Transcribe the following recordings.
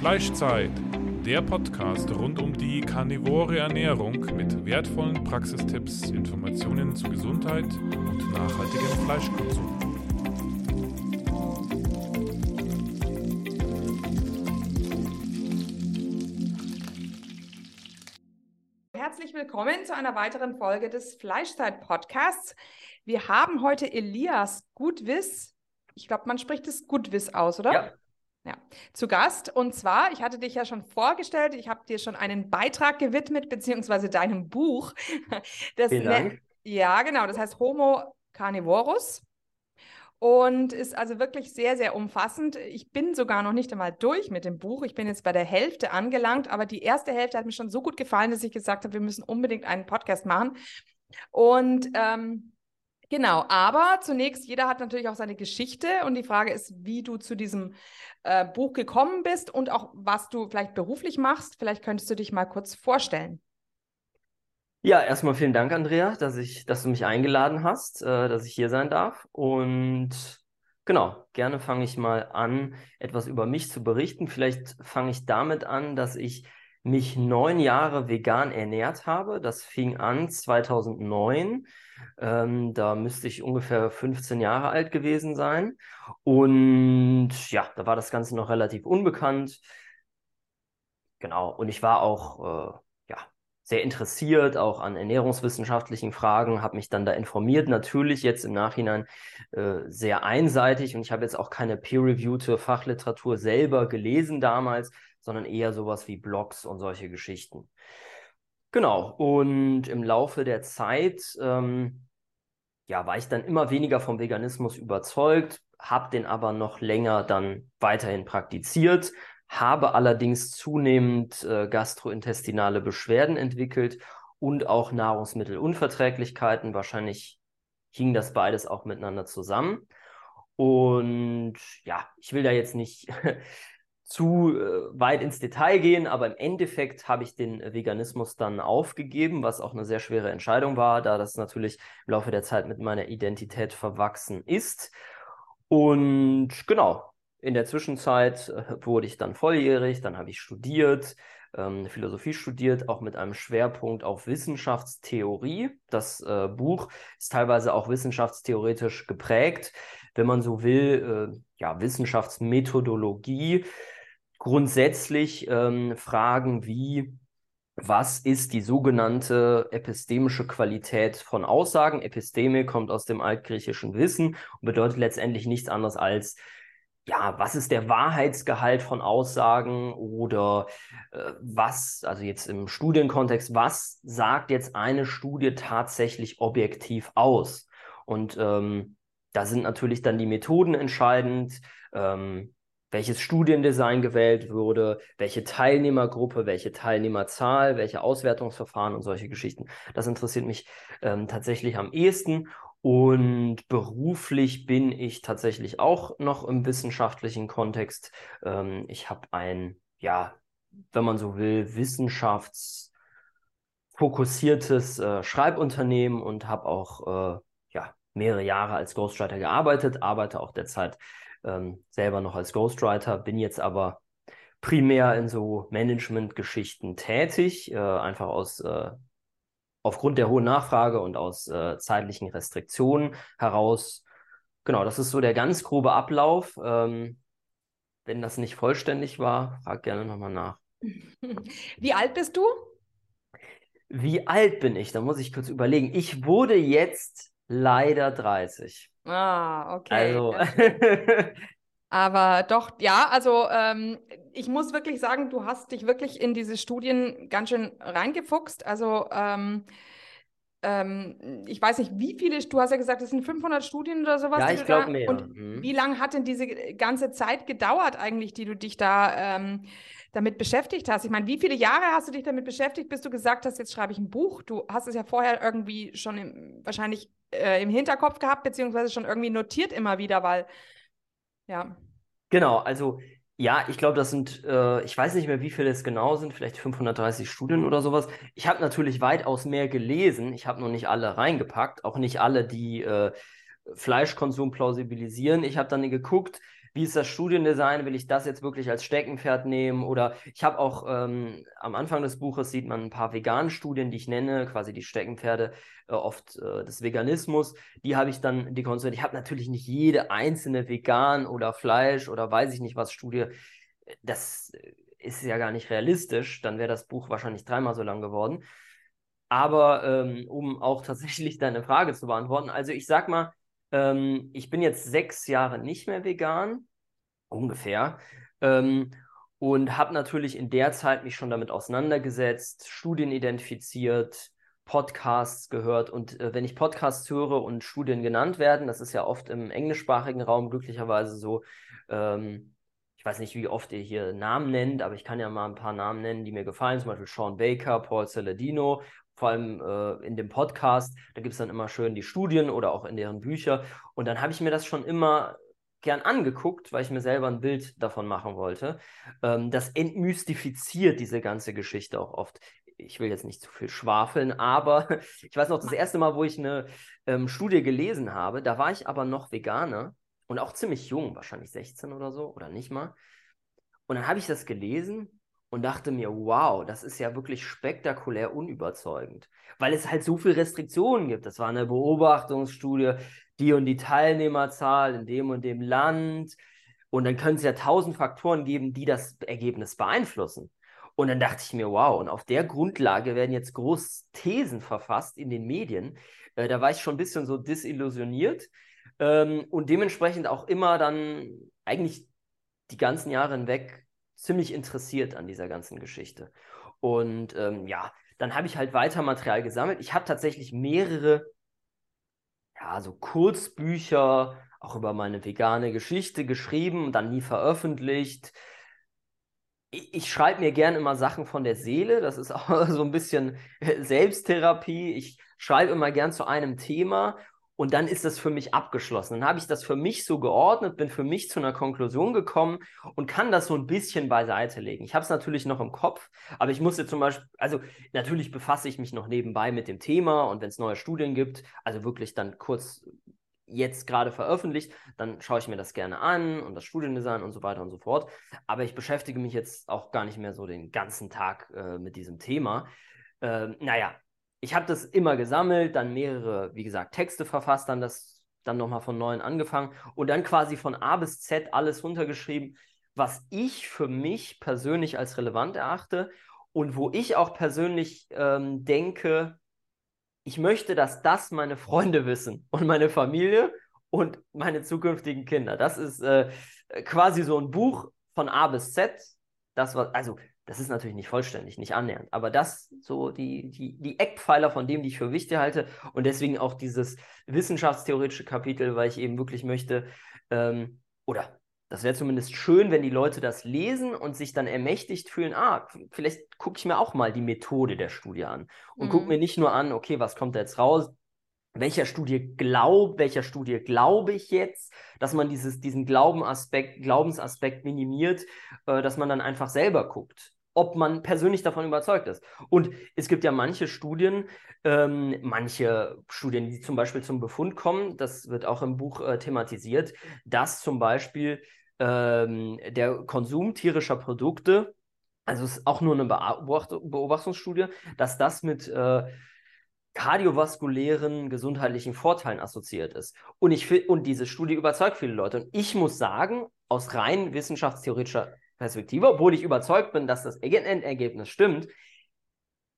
Fleischzeit, der Podcast rund um die karnivore Ernährung mit wertvollen Praxistipps, Informationen zu Gesundheit und nachhaltigem Fleischkonsum. Herzlich willkommen zu einer weiteren Folge des Fleischzeit-Podcasts. Wir haben heute Elias Gutwiss. Ich glaube, man spricht es Gutwiss aus, oder? Ja. Ja, zu Gast. Und zwar, ich hatte dich ja schon vorgestellt, ich habe dir schon einen Beitrag gewidmet, beziehungsweise deinem Buch. Das Vielen ne- Dank. Ja, genau. Das heißt Homo carnivorus und ist also wirklich sehr, sehr umfassend. Ich bin sogar noch nicht einmal durch mit dem Buch. Ich bin jetzt bei der Hälfte angelangt, aber die erste Hälfte hat mir schon so gut gefallen, dass ich gesagt habe, wir müssen unbedingt einen Podcast machen. Und ähm, genau, aber zunächst, jeder hat natürlich auch seine Geschichte und die Frage ist, wie du zu diesem äh, Buch gekommen bist und auch was du vielleicht beruflich machst. Vielleicht könntest du dich mal kurz vorstellen. Ja, erstmal vielen Dank, Andrea, dass ich, dass du mich eingeladen hast, äh, dass ich hier sein darf. Und genau, gerne fange ich mal an, etwas über mich zu berichten. Vielleicht fange ich damit an, dass ich mich neun Jahre vegan ernährt habe. Das fing an 2009. Ähm, da müsste ich ungefähr 15 Jahre alt gewesen sein. Und ja, da war das Ganze noch relativ unbekannt. Genau, und ich war auch äh, ja, sehr interessiert, auch an ernährungswissenschaftlichen Fragen, habe mich dann da informiert, natürlich jetzt im Nachhinein äh, sehr einseitig und ich habe jetzt auch keine peer-reviewte Fachliteratur selber gelesen damals, sondern eher sowas wie Blogs und solche Geschichten. Genau, und im Laufe der Zeit ähm, ja, war ich dann immer weniger vom Veganismus überzeugt, habe den aber noch länger dann weiterhin praktiziert, habe allerdings zunehmend äh, gastrointestinale Beschwerden entwickelt und auch Nahrungsmittelunverträglichkeiten. Wahrscheinlich hing das beides auch miteinander zusammen. Und ja, ich will da jetzt nicht zu äh, weit ins Detail gehen, aber im Endeffekt habe ich den Veganismus dann aufgegeben, was auch eine sehr schwere Entscheidung war, da das natürlich im Laufe der Zeit mit meiner Identität verwachsen ist. Und genau, in der Zwischenzeit äh, wurde ich dann volljährig, dann habe ich studiert, ähm, Philosophie studiert, auch mit einem Schwerpunkt auf Wissenschaftstheorie. Das äh, Buch ist teilweise auch wissenschaftstheoretisch geprägt, wenn man so will, äh, ja, Wissenschaftsmethodologie. Grundsätzlich ähm, Fragen wie, was ist die sogenannte epistemische Qualität von Aussagen? Episteme kommt aus dem altgriechischen Wissen und bedeutet letztendlich nichts anderes als, ja, was ist der Wahrheitsgehalt von Aussagen oder äh, was, also jetzt im Studienkontext, was sagt jetzt eine Studie tatsächlich objektiv aus? Und ähm, da sind natürlich dann die Methoden entscheidend. Ähm, welches Studiendesign gewählt wurde, welche Teilnehmergruppe, welche Teilnehmerzahl, welche Auswertungsverfahren und solche Geschichten. Das interessiert mich ähm, tatsächlich am ehesten. Und beruflich bin ich tatsächlich auch noch im wissenschaftlichen Kontext. Ähm, ich habe ein, ja, wenn man so will, wissenschaftsfokussiertes äh, Schreibunternehmen und habe auch äh, ja, mehrere Jahre als Ghostwriter gearbeitet, arbeite auch derzeit ähm, selber noch als Ghostwriter, bin jetzt aber primär in so Management-Geschichten tätig, äh, einfach aus äh, aufgrund der hohen Nachfrage und aus äh, zeitlichen Restriktionen heraus. Genau, das ist so der ganz grobe Ablauf. Ähm, wenn das nicht vollständig war, frag gerne nochmal nach. Wie alt bist du? Wie alt bin ich? Da muss ich kurz überlegen. Ich wurde jetzt leider 30. Ah, okay. Also, Ja. Aber doch, ja, also ähm, ich muss wirklich sagen, du hast dich wirklich in diese Studien ganz schön reingefuchst. Also ähm, ähm, ich weiß nicht, wie viele, du hast ja gesagt, es sind 500 Studien oder sowas. Ja, ich du da- glaub mehr. Und Mhm. wie lange hat denn diese ganze Zeit gedauert eigentlich, die du dich da ähm, damit beschäftigt hast? Ich meine, wie viele Jahre hast du dich damit beschäftigt, bis du gesagt hast, jetzt schreibe ich ein Buch? Du hast es ja vorher irgendwie schon im, wahrscheinlich äh, im Hinterkopf gehabt, beziehungsweise schon irgendwie notiert immer wieder, weil, ja. Genau, also ja, ich glaube, das sind, äh, ich weiß nicht mehr, wie viele es genau sind, vielleicht 530 Studien oder sowas. Ich habe natürlich weitaus mehr gelesen. Ich habe noch nicht alle reingepackt, auch nicht alle, die äh, Fleischkonsum plausibilisieren. Ich habe dann geguckt, wie ist das Studiendesign, will ich das jetzt wirklich als Steckenpferd nehmen? Oder ich habe auch ähm, am Anfang des Buches sieht man ein paar veganen Studien, die ich nenne, quasi die Steckenpferde äh, oft äh, des Veganismus, die habe ich dann dekonstruiert. Ich habe natürlich nicht jede einzelne vegan oder Fleisch oder weiß ich nicht was Studie, das ist ja gar nicht realistisch, dann wäre das Buch wahrscheinlich dreimal so lang geworden. Aber ähm, um auch tatsächlich deine Frage zu beantworten, also ich sag mal, ähm, ich bin jetzt sechs Jahre nicht mehr vegan, ungefähr, ähm, und habe natürlich in der Zeit mich schon damit auseinandergesetzt, Studien identifiziert, Podcasts gehört. Und äh, wenn ich Podcasts höre und Studien genannt werden, das ist ja oft im englischsprachigen Raum glücklicherweise so, ähm, ich weiß nicht, wie oft ihr hier Namen nennt, aber ich kann ja mal ein paar Namen nennen, die mir gefallen, zum Beispiel Sean Baker, Paul Saladino vor allem äh, in dem Podcast, da gibt es dann immer schön die Studien oder auch in deren Bücher. Und dann habe ich mir das schon immer gern angeguckt, weil ich mir selber ein Bild davon machen wollte. Ähm, das entmystifiziert diese ganze Geschichte auch oft. Ich will jetzt nicht zu viel schwafeln, aber ich weiß noch, das erste Mal, wo ich eine ähm, Studie gelesen habe, da war ich aber noch Veganer und auch ziemlich jung, wahrscheinlich 16 oder so oder nicht mal. Und dann habe ich das gelesen und dachte mir, wow, das ist ja wirklich spektakulär unüberzeugend, weil es halt so viele Restriktionen gibt. Das war eine Beobachtungsstudie, die und die Teilnehmerzahl in dem und dem Land. Und dann können es ja tausend Faktoren geben, die das Ergebnis beeinflussen. Und dann dachte ich mir, wow, und auf der Grundlage werden jetzt groß Thesen verfasst in den Medien. Äh, da war ich schon ein bisschen so disillusioniert ähm, und dementsprechend auch immer dann eigentlich die ganzen Jahre hinweg ziemlich interessiert an dieser ganzen Geschichte. Und ähm, ja, dann habe ich halt weiter Material gesammelt. Ich habe tatsächlich mehrere, ja, so Kurzbücher auch über meine vegane Geschichte geschrieben und dann nie veröffentlicht. Ich, ich schreibe mir gerne immer Sachen von der Seele. Das ist auch so ein bisschen Selbsttherapie. Ich schreibe immer gern zu einem Thema und dann ist das für mich abgeschlossen. Dann habe ich das für mich so geordnet, bin für mich zu einer Konklusion gekommen und kann das so ein bisschen beiseite legen. Ich habe es natürlich noch im Kopf, aber ich musste zum Beispiel, also natürlich befasse ich mich noch nebenbei mit dem Thema und wenn es neue Studien gibt, also wirklich dann kurz jetzt gerade veröffentlicht, dann schaue ich mir das gerne an und das Studiendesign und so weiter und so fort. Aber ich beschäftige mich jetzt auch gar nicht mehr so den ganzen Tag äh, mit diesem Thema. Äh, naja, ich habe das immer gesammelt, dann mehrere, wie gesagt, Texte verfasst, dann das dann nochmal von neuem angefangen und dann quasi von A bis Z alles runtergeschrieben, was ich für mich persönlich als relevant erachte und wo ich auch persönlich ähm, denke, ich möchte, dass das meine Freunde wissen und meine Familie und meine zukünftigen Kinder. Das ist äh, quasi so ein Buch von A bis Z. Das war, also das ist natürlich nicht vollständig, nicht annähernd, aber das so die, die, die Eckpfeiler von dem, die ich für wichtig halte und deswegen auch dieses wissenschaftstheoretische Kapitel, weil ich eben wirklich möchte, ähm, oder das wäre zumindest schön, wenn die Leute das lesen und sich dann ermächtigt fühlen, ah, vielleicht gucke ich mir auch mal die Methode der Studie an und mhm. gucke mir nicht nur an, okay, was kommt da jetzt raus, welcher Studie glaub, welcher Studie glaube ich jetzt, dass man dieses, diesen Glaubenaspekt, Glaubensaspekt minimiert, äh, dass man dann einfach selber guckt ob man persönlich davon überzeugt ist. Und es gibt ja manche Studien, ähm, manche Studien, die zum Beispiel zum Befund kommen, das wird auch im Buch äh, thematisiert, dass zum Beispiel ähm, der Konsum tierischer Produkte, also es ist auch nur eine Beobacht Beobachtungsstudie, dass das mit äh, kardiovaskulären gesundheitlichen Vorteilen assoziiert ist. Und, ich, und diese Studie überzeugt viele Leute. Und ich muss sagen, aus rein wissenschaftstheoretischer Perspektive, obwohl ich überzeugt bin, dass das Endergebnis stimmt,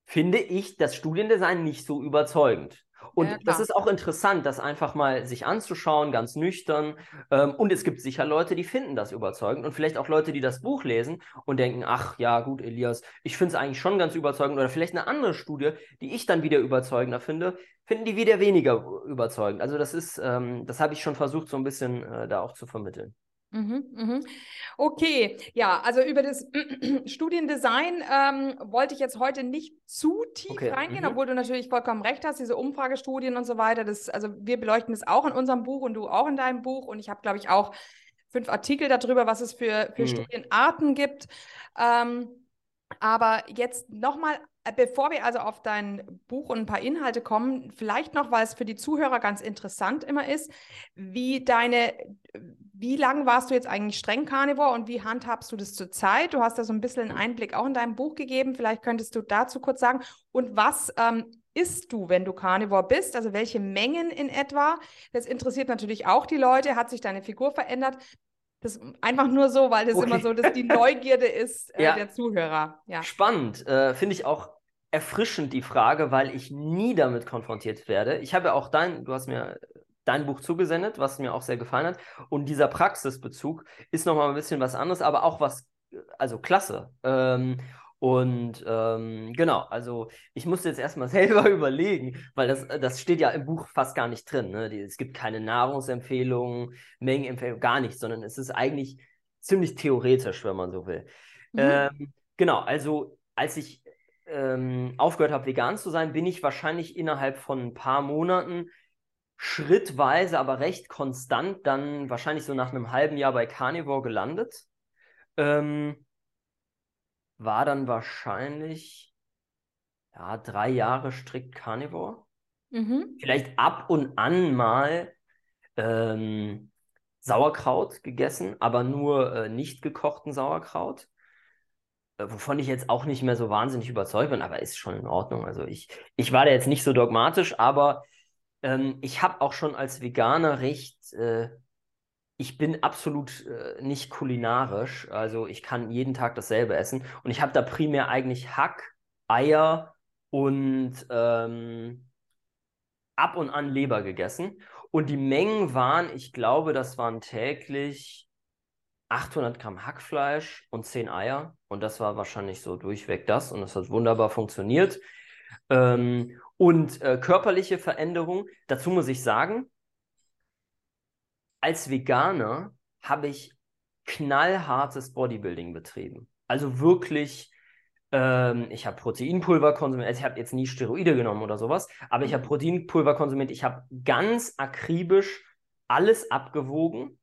finde ich das Studiendesign nicht so überzeugend. Und ja, das ist auch interessant, das einfach mal sich anzuschauen, ganz nüchtern. Ähm, und es gibt sicher Leute, die finden das überzeugend und vielleicht auch Leute, die das Buch lesen und denken, ach ja, gut, Elias, ich finde es eigentlich schon ganz überzeugend. Oder vielleicht eine andere Studie, die ich dann wieder überzeugender finde, finden die wieder weniger überzeugend. Also das ist, ähm, das habe ich schon versucht, so ein bisschen äh, da auch zu vermitteln. Mhm, mhm. Okay, ja, also über das Studiendesign ähm, wollte ich jetzt heute nicht zu tief okay. reingehen, mhm. obwohl du natürlich vollkommen recht hast, diese Umfragestudien und so weiter. Das, also wir beleuchten das auch in unserem Buch und du auch in deinem Buch. Und ich habe, glaube ich, auch fünf Artikel darüber, was es für, für mhm. Studienarten gibt. Ähm, Aber jetzt nochmal, äh, bevor wir also auf dein Buch und ein paar Inhalte kommen, vielleicht noch, weil es für die Zuhörer ganz interessant immer ist, wie deine, wie lange warst du jetzt eigentlich streng Carnivore und wie handhabst du das zurzeit? Du hast da so ein bisschen einen Einblick auch in deinem Buch gegeben. Vielleicht könntest du dazu kurz sagen. Und was ähm, isst du, wenn du Carnivore bist? Also welche Mengen in etwa? Das interessiert natürlich auch die Leute. Hat sich deine Figur verändert? Das einfach nur so, weil das okay. immer so, dass die Neugierde ist äh, ja. der Zuhörer. Ja. Spannend. Äh, Finde ich auch erfrischend die Frage, weil ich nie damit konfrontiert werde. Ich habe ja auch dein, du hast mir dein Buch zugesendet, was mir auch sehr gefallen hat. Und dieser Praxisbezug ist nochmal ein bisschen was anderes, aber auch was, also klasse. Ähm, und ähm, genau, also ich musste jetzt erstmal selber überlegen, weil das, das steht ja im Buch fast gar nicht drin. Ne? Es gibt keine Nahrungsempfehlungen, Mengenempfehlungen, gar nichts, sondern es ist eigentlich ziemlich theoretisch, wenn man so will. Mhm. Ähm, genau, also als ich ähm, aufgehört habe, vegan zu sein, bin ich wahrscheinlich innerhalb von ein paar Monaten schrittweise, aber recht konstant dann wahrscheinlich so nach einem halben Jahr bei Carnivore gelandet. Ähm, war dann wahrscheinlich ja, drei Jahre strikt Carnivore. Mhm. Vielleicht ab und an mal ähm, Sauerkraut gegessen, aber nur äh, nicht gekochten Sauerkraut. Äh, wovon ich jetzt auch nicht mehr so wahnsinnig überzeugt bin, aber ist schon in Ordnung. Also ich, ich war da jetzt nicht so dogmatisch, aber ähm, ich habe auch schon als Veganer recht äh, ich bin absolut äh, nicht kulinarisch. Also ich kann jeden Tag dasselbe essen. Und ich habe da primär eigentlich Hack, Eier und ähm, ab und an Leber gegessen. Und die Mengen waren, ich glaube, das waren täglich 800 Gramm Hackfleisch und 10 Eier. Und das war wahrscheinlich so durchweg das. Und das hat wunderbar funktioniert. Ähm, und äh, körperliche Veränderung, dazu muss ich sagen, als Veganer habe ich knallhartes Bodybuilding betrieben. Also wirklich, ähm, ich habe Proteinpulver konsumiert, also ich habe jetzt nie Steroide genommen oder sowas, aber ich habe. Proteinpulver konsumiert, ich habe ganz akribisch alles abgewogen,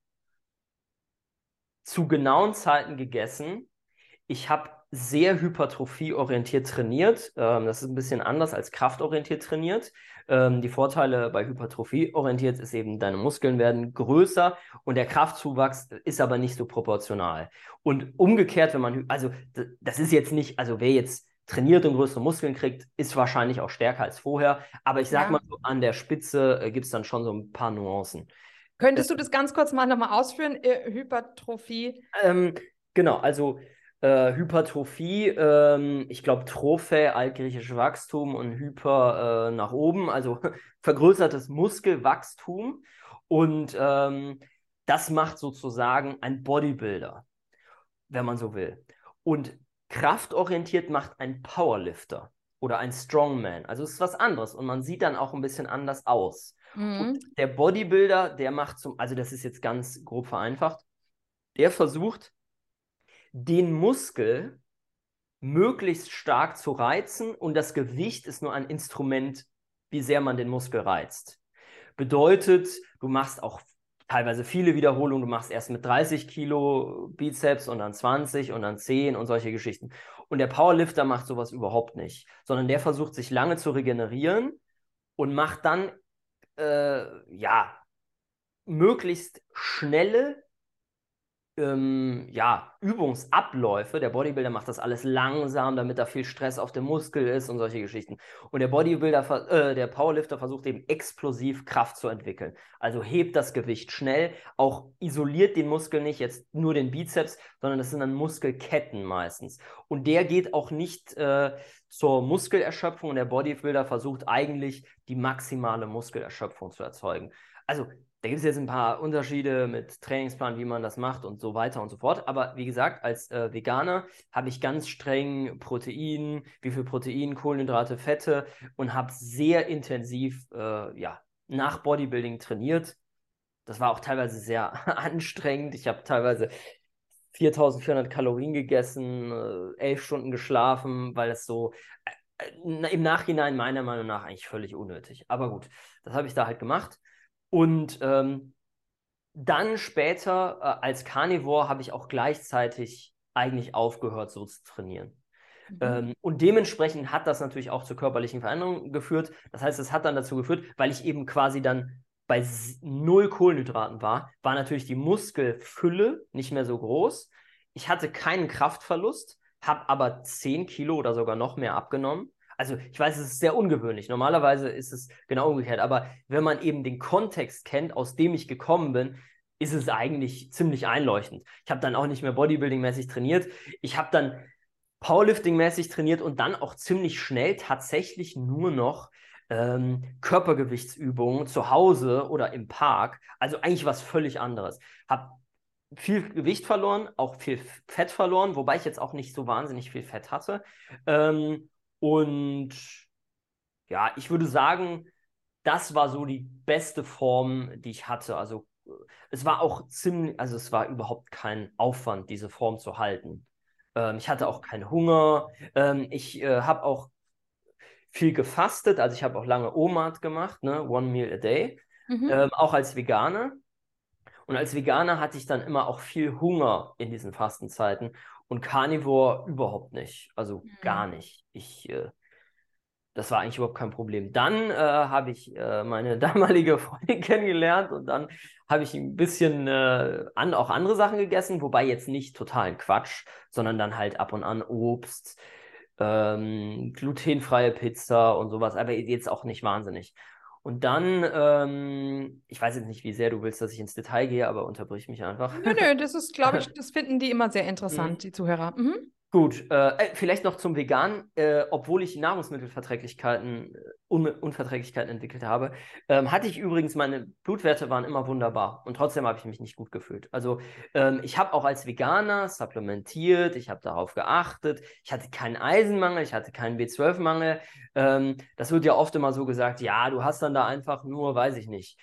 zu genauen Zeiten gegessen. Ich habe sehr hypertrophieorientiert trainiert. Ähm, das ist ein bisschen anders als kraftorientiert trainiert. Ähm, die Vorteile bei hypertrophieorientiert ist eben, deine Muskeln werden größer und der Kraftzuwachs ist aber nicht so proportional. Und umgekehrt, wenn man, also das ist jetzt nicht, also wer jetzt trainiert und größere Muskeln kriegt, ist wahrscheinlich auch stärker als vorher. Aber ich sag ja. mal, so, an der Spitze äh, gibt es dann schon so ein paar Nuancen. Könntest du das ganz kurz mal nochmal ausführen? Äh, Hypertrophie? Ähm, genau, also äh, Hypertrophie, ähm, ich glaube Trophe, altgriechisch Wachstum und Hyper äh, nach oben, also vergrößertes Muskelwachstum. Und ähm, das macht sozusagen ein Bodybuilder, wenn man so will. Und kraftorientiert macht ein Powerlifter oder ein Strongman. Also es ist was anderes und man sieht dann auch ein bisschen anders aus. Mhm. der Bodybuilder, der macht zum, also das ist jetzt ganz grob vereinfacht, der versucht den Muskel möglichst stark zu reizen und das Gewicht ist nur ein Instrument, wie sehr man den Muskel reizt. Bedeutet, du machst auch teilweise viele Wiederholungen, du machst erst mit 30 Kilo Bizeps und dann 20 und dann 10 und solche Geschichten. Und der Powerlifter macht sowas überhaupt nicht, sondern der versucht sich lange zu regenerieren und macht dann, äh, ja, möglichst schnelle, ähm, ja, Übungsabläufe. Der Bodybuilder macht das alles langsam, damit da viel Stress auf dem Muskel ist und solche Geschichten. Und der Bodybuilder, äh, der Powerlifter versucht eben explosiv Kraft zu entwickeln. Also hebt das Gewicht schnell, auch isoliert den Muskel nicht, jetzt nur den Bizeps, sondern das sind dann Muskelketten meistens. Und der geht auch nicht äh, zur Muskelerschöpfung und der Bodybuilder versucht eigentlich die maximale Muskelerschöpfung zu erzeugen. Also da gibt es jetzt ein paar Unterschiede mit Trainingsplan, wie man das macht und so weiter und so fort. Aber wie gesagt, als äh, Veganer habe ich ganz streng Protein, wie viel Protein, Kohlenhydrate, Fette und habe sehr intensiv äh, ja, nach Bodybuilding trainiert. Das war auch teilweise sehr anstrengend. Ich habe teilweise 4400 Kalorien gegessen, äh, elf Stunden geschlafen, weil es so äh, äh, im Nachhinein meiner Meinung nach eigentlich völlig unnötig. Aber gut, das habe ich da halt gemacht. Und ähm, dann später äh, als Carnivore habe ich auch gleichzeitig eigentlich aufgehört, so zu trainieren. Mhm. Ähm, und dementsprechend hat das natürlich auch zu körperlichen Veränderungen geführt. Das heißt, es hat dann dazu geführt, weil ich eben quasi dann bei null Kohlenhydraten war, war natürlich die Muskelfülle nicht mehr so groß. Ich hatte keinen Kraftverlust, habe aber 10 Kilo oder sogar noch mehr abgenommen. Also ich weiß, es ist sehr ungewöhnlich. Normalerweise ist es genau umgekehrt. Aber wenn man eben den Kontext kennt, aus dem ich gekommen bin, ist es eigentlich ziemlich einleuchtend. Ich habe dann auch nicht mehr Bodybuilding-mäßig trainiert. Ich habe dann Powerlifting-mäßig trainiert und dann auch ziemlich schnell tatsächlich nur noch ähm, Körpergewichtsübungen zu Hause oder im Park. Also eigentlich was völlig anderes. Habe viel Gewicht verloren, auch viel Fett verloren, wobei ich jetzt auch nicht so wahnsinnig viel Fett hatte. Ähm, und ja, ich würde sagen, das war so die beste Form, die ich hatte. Also es war auch ziemlich, also es war überhaupt kein Aufwand, diese Form zu halten. Ähm, ich hatte auch keinen Hunger. Ähm, ich äh, habe auch viel gefastet, also ich habe auch lange OMAD gemacht, ne? One Meal a Day, mhm. ähm, auch als Veganer. Und als Veganer hatte ich dann immer auch viel Hunger in diesen Fastenzeiten und Carnivore überhaupt nicht, also mhm. gar nicht. Ich äh, das war eigentlich überhaupt kein Problem. Dann äh, habe ich äh, meine damalige Freundin kennengelernt und dann habe ich ein bisschen äh, an, auch andere Sachen gegessen, wobei jetzt nicht totalen Quatsch, sondern dann halt ab und an Obst, ähm, glutenfreie Pizza und sowas, aber jetzt auch nicht wahnsinnig. Und dann, ähm, ich weiß jetzt nicht, wie sehr du willst, dass ich ins Detail gehe, aber unterbrich mich einfach. Nö, nö, das ist, glaube ich, das finden die immer sehr interessant, mhm. die Zuhörer. Mhm. Gut, äh, äh, vielleicht noch zum Vegan. Äh, obwohl ich Nahrungsmittelverträglichkeiten, äh, Un Unverträglichkeiten entwickelt habe, ähm, hatte ich übrigens, meine Blutwerte waren immer wunderbar und trotzdem habe ich mich nicht gut gefühlt. Also ähm, ich habe auch als Veganer supplementiert, ich habe darauf geachtet, ich hatte keinen Eisenmangel, ich hatte keinen B12-Mangel. Ähm, das wird ja oft immer so gesagt, ja, du hast dann da einfach nur, weiß ich nicht,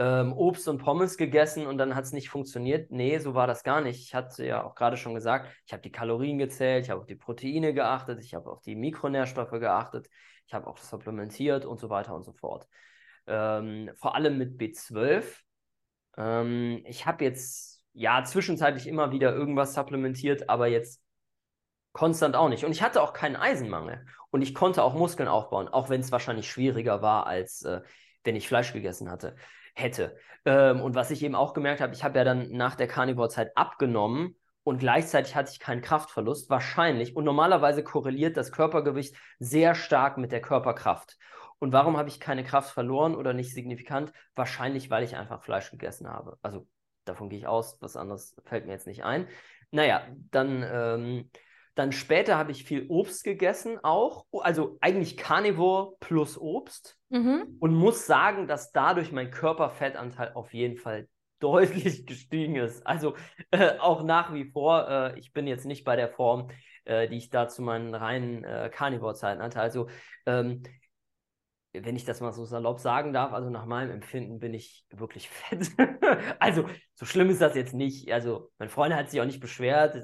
ähm, Obst und Pommes gegessen und dann hat es nicht funktioniert. Nee, so war das gar nicht. Ich hatte ja auch gerade schon gesagt, ich habe die Kalorien gezählt, ich habe auf die Proteine geachtet, ich habe auf die Mikronährstoffe geachtet, ich habe auch supplementiert und so weiter und so fort. Ähm, vor allem mit B12. Ähm, ich habe jetzt ja zwischenzeitlich immer wieder irgendwas supplementiert, aber jetzt konstant auch nicht. Und ich hatte auch keinen Eisenmangel. Und ich konnte auch Muskeln aufbauen, auch wenn es wahrscheinlich schwieriger war, als äh, wenn ich Fleisch gegessen hatte hätte. Ähm, und was ich eben auch gemerkt habe, ich habe ja dann nach der Carnivore-Zeit abgenommen und gleichzeitig hatte ich keinen Kraftverlust, wahrscheinlich. Und normalerweise korreliert das Körpergewicht sehr stark mit der Körperkraft. Und warum habe ich keine Kraft verloren oder nicht signifikant? Wahrscheinlich, weil ich einfach Fleisch gegessen habe. Also davon gehe ich aus, was anderes fällt mir jetzt nicht ein. Naja, dann ähm, dann später habe ich viel Obst gegessen auch, also eigentlich Carnivore plus Obst mhm. und muss sagen, dass dadurch mein Körperfettanteil auf jeden Fall deutlich gestiegen ist. Also äh, auch nach wie vor, äh, ich bin jetzt nicht bei der Form, äh, die ich da zu meinen reinen äh, Carnivore-Zeiten hatte. Also ähm, wenn ich das mal so salopp sagen darf, also nach meinem Empfinden bin ich wirklich fett. also so schlimm ist das jetzt nicht. Also mein Freund hat sich auch nicht beschwert.